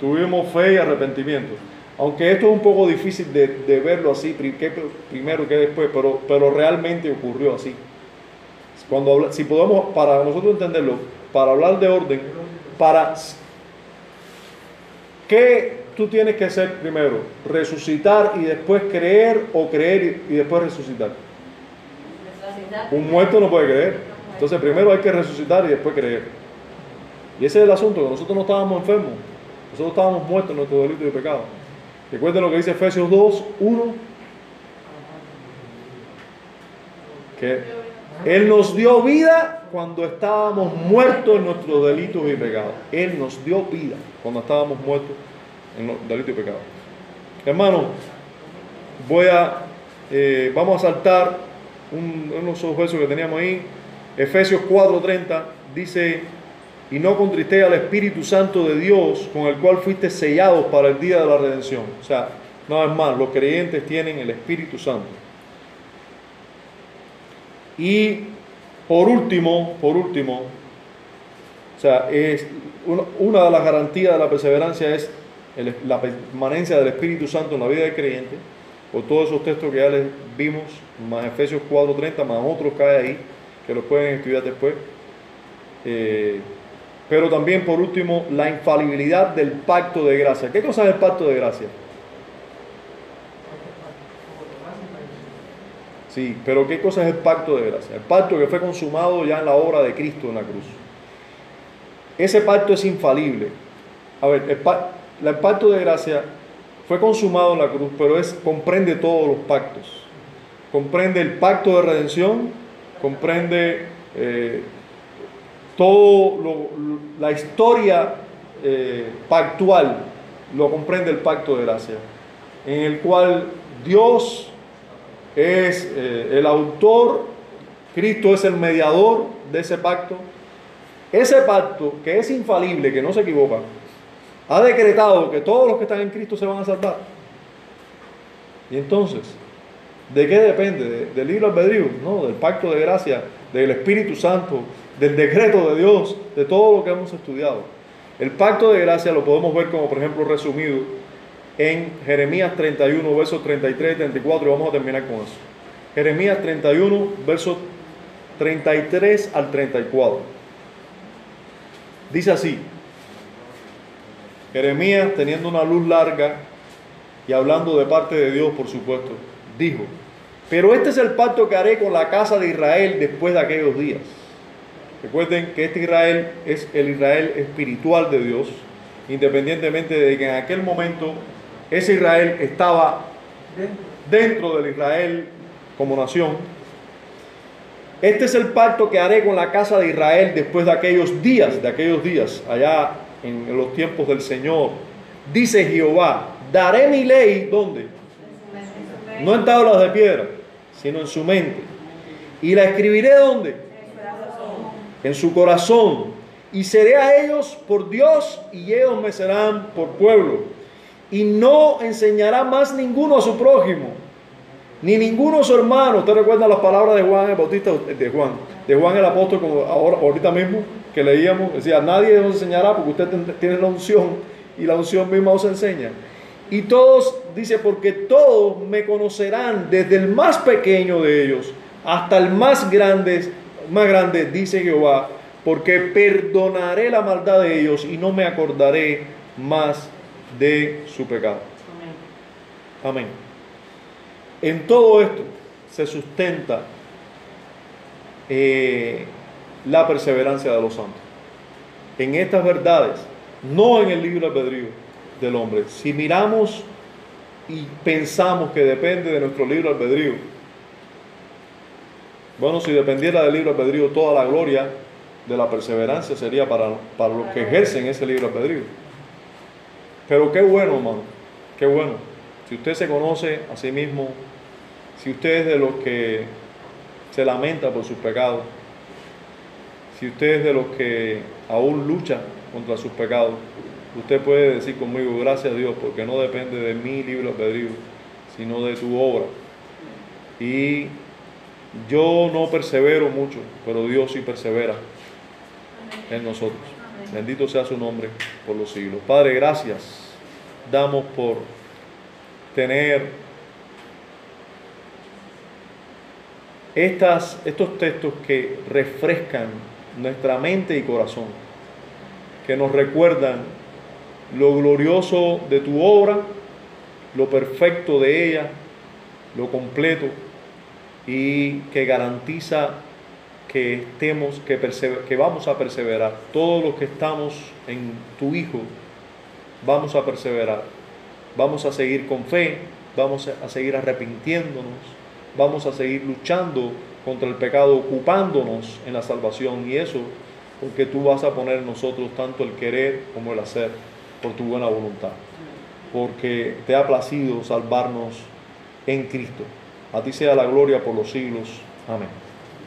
tuvimos fe y arrepentimiento. Aunque esto es un poco difícil de, verlo así, que primero que después, pero, pero realmente ocurrió así. Cuando si podemos, para nosotros entenderlo, para hablar de orden, para ¿qué tú tienes que hacer primero? Resucitar y después creer o creer y, y después resucitar. Un muerto no puede creer. Entonces primero hay que resucitar y después creer. Y ese es el asunto, que nosotros no estábamos enfermos, nosotros estábamos muertos en nuestro delito y pecado. Recuerden lo que dice Efesios 2, 1, que Él nos dio vida cuando estábamos muertos en nuestros delitos y pecados. Él nos dio vida cuando estábamos muertos en los delitos y pecados. Hermano, voy a, eh, vamos a saltar un, unos versos que teníamos ahí. Efesios 4:30 dice, y no contristéis al Espíritu Santo de Dios, con el cual fuiste sellados para el día de la redención. O sea, una vez más, los creyentes tienen el Espíritu Santo. Y por último, por último, o sea, es una, de las garantías de la perseverancia es la permanencia del Espíritu Santo en la vida del creyente, por todos esos textos que ya les vimos, más Efesios 4:30, más otros que hay ahí, que los pueden estudiar después. Eh, pero también, por último, la infalibilidad del pacto de gracia. ¿Qué cosa es el pacto de gracia? Sí, pero ¿qué cosa es el pacto de gracia? El pacto que fue consumado ya en la obra de Cristo en la cruz. Ese pacto es infalible. A ver, el, el pacto de gracia fue consumado en la cruz, pero es, comprende todos los pactos. Comprende el pacto de redención, comprende eh, todo la historia eh, pactual, lo comprende el pacto de gracia, en el cual Dios es eh, el autor, Cristo es el mediador de ese pacto. Ese pacto que es infalible, que no se equivoca, ha decretado que todos los que están en Cristo se van a salvar. Y entonces, ¿de qué depende? ¿De- ¿Del libre albedrío? No, del pacto de gracia, del Espíritu Santo, del decreto de Dios, de todo lo que hemos estudiado. El pacto de gracia lo podemos ver como, por ejemplo, resumido en Jeremías 31, versos 33 y 34, y vamos a terminar con eso. Jeremías 31, versos 33 al 34. Dice así, Jeremías, teniendo una luz larga y hablando de parte de Dios, por supuesto, dijo, pero este es el pacto que haré con la casa de Israel después de aquellos días. Recuerden que este Israel es el Israel espiritual de Dios, independientemente de que en aquel momento ese Israel estaba dentro del Israel como nación. Este es el pacto que haré con la casa de Israel después de aquellos días, de aquellos días, allá en los tiempos del Señor. Dice Jehová, daré mi ley, ¿dónde? No en tablas de piedra, sino en su mente. Y la escribiré ¿dónde? En su corazón. Y seré a ellos por Dios y ellos me serán por pueblo. Y no enseñará más ninguno a su prójimo. Ni ninguno de sus hermanos, ¿usted recuerda las palabras de Juan el Bautista, de Juan, de Juan el apóstol, como ahora, ahorita mismo que leíamos, decía, nadie os enseñará porque usted tiene la unción y la unción misma os enseña. Y todos, dice, porque todos me conocerán, desde el más pequeño de ellos hasta el más grande, más grande, dice Jehová, porque perdonaré la maldad de ellos y no me acordaré más de su pecado. Amén. Amén. En todo esto se sustenta eh, la perseverancia de los santos. En estas verdades, no en el libre albedrío del hombre. Si miramos y pensamos que depende de nuestro libre albedrío, bueno, si dependiera del libre albedrío, toda la gloria de la perseverancia sería para, para los que ejercen ese libre albedrío. Pero qué bueno, hermano, qué bueno. Si usted se conoce a sí mismo, si usted es de los que se lamenta por sus pecados, si usted es de los que aún lucha contra sus pecados, usted puede decir conmigo, gracias a Dios, porque no depende de mi libre albedrío, sino de tu obra. Y yo no persevero mucho, pero Dios sí persevera en nosotros. Bendito sea su nombre por los siglos. Padre, gracias. Damos por tener estas, estos textos que refrescan nuestra mente y corazón, que nos recuerdan lo glorioso de tu obra, lo perfecto de ella, lo completo y que garantiza que estemos, que, que vamos a perseverar. Todos los que estamos en tu Hijo, vamos a perseverar. Vamos a seguir con fe, vamos a seguir arrepintiéndonos, vamos a seguir luchando contra el pecado, ocupándonos en la salvación. Y eso porque tú vas a poner en nosotros tanto el querer como el hacer por tu buena voluntad. Porque te ha placido salvarnos en Cristo. A ti sea la gloria por los siglos. Amén.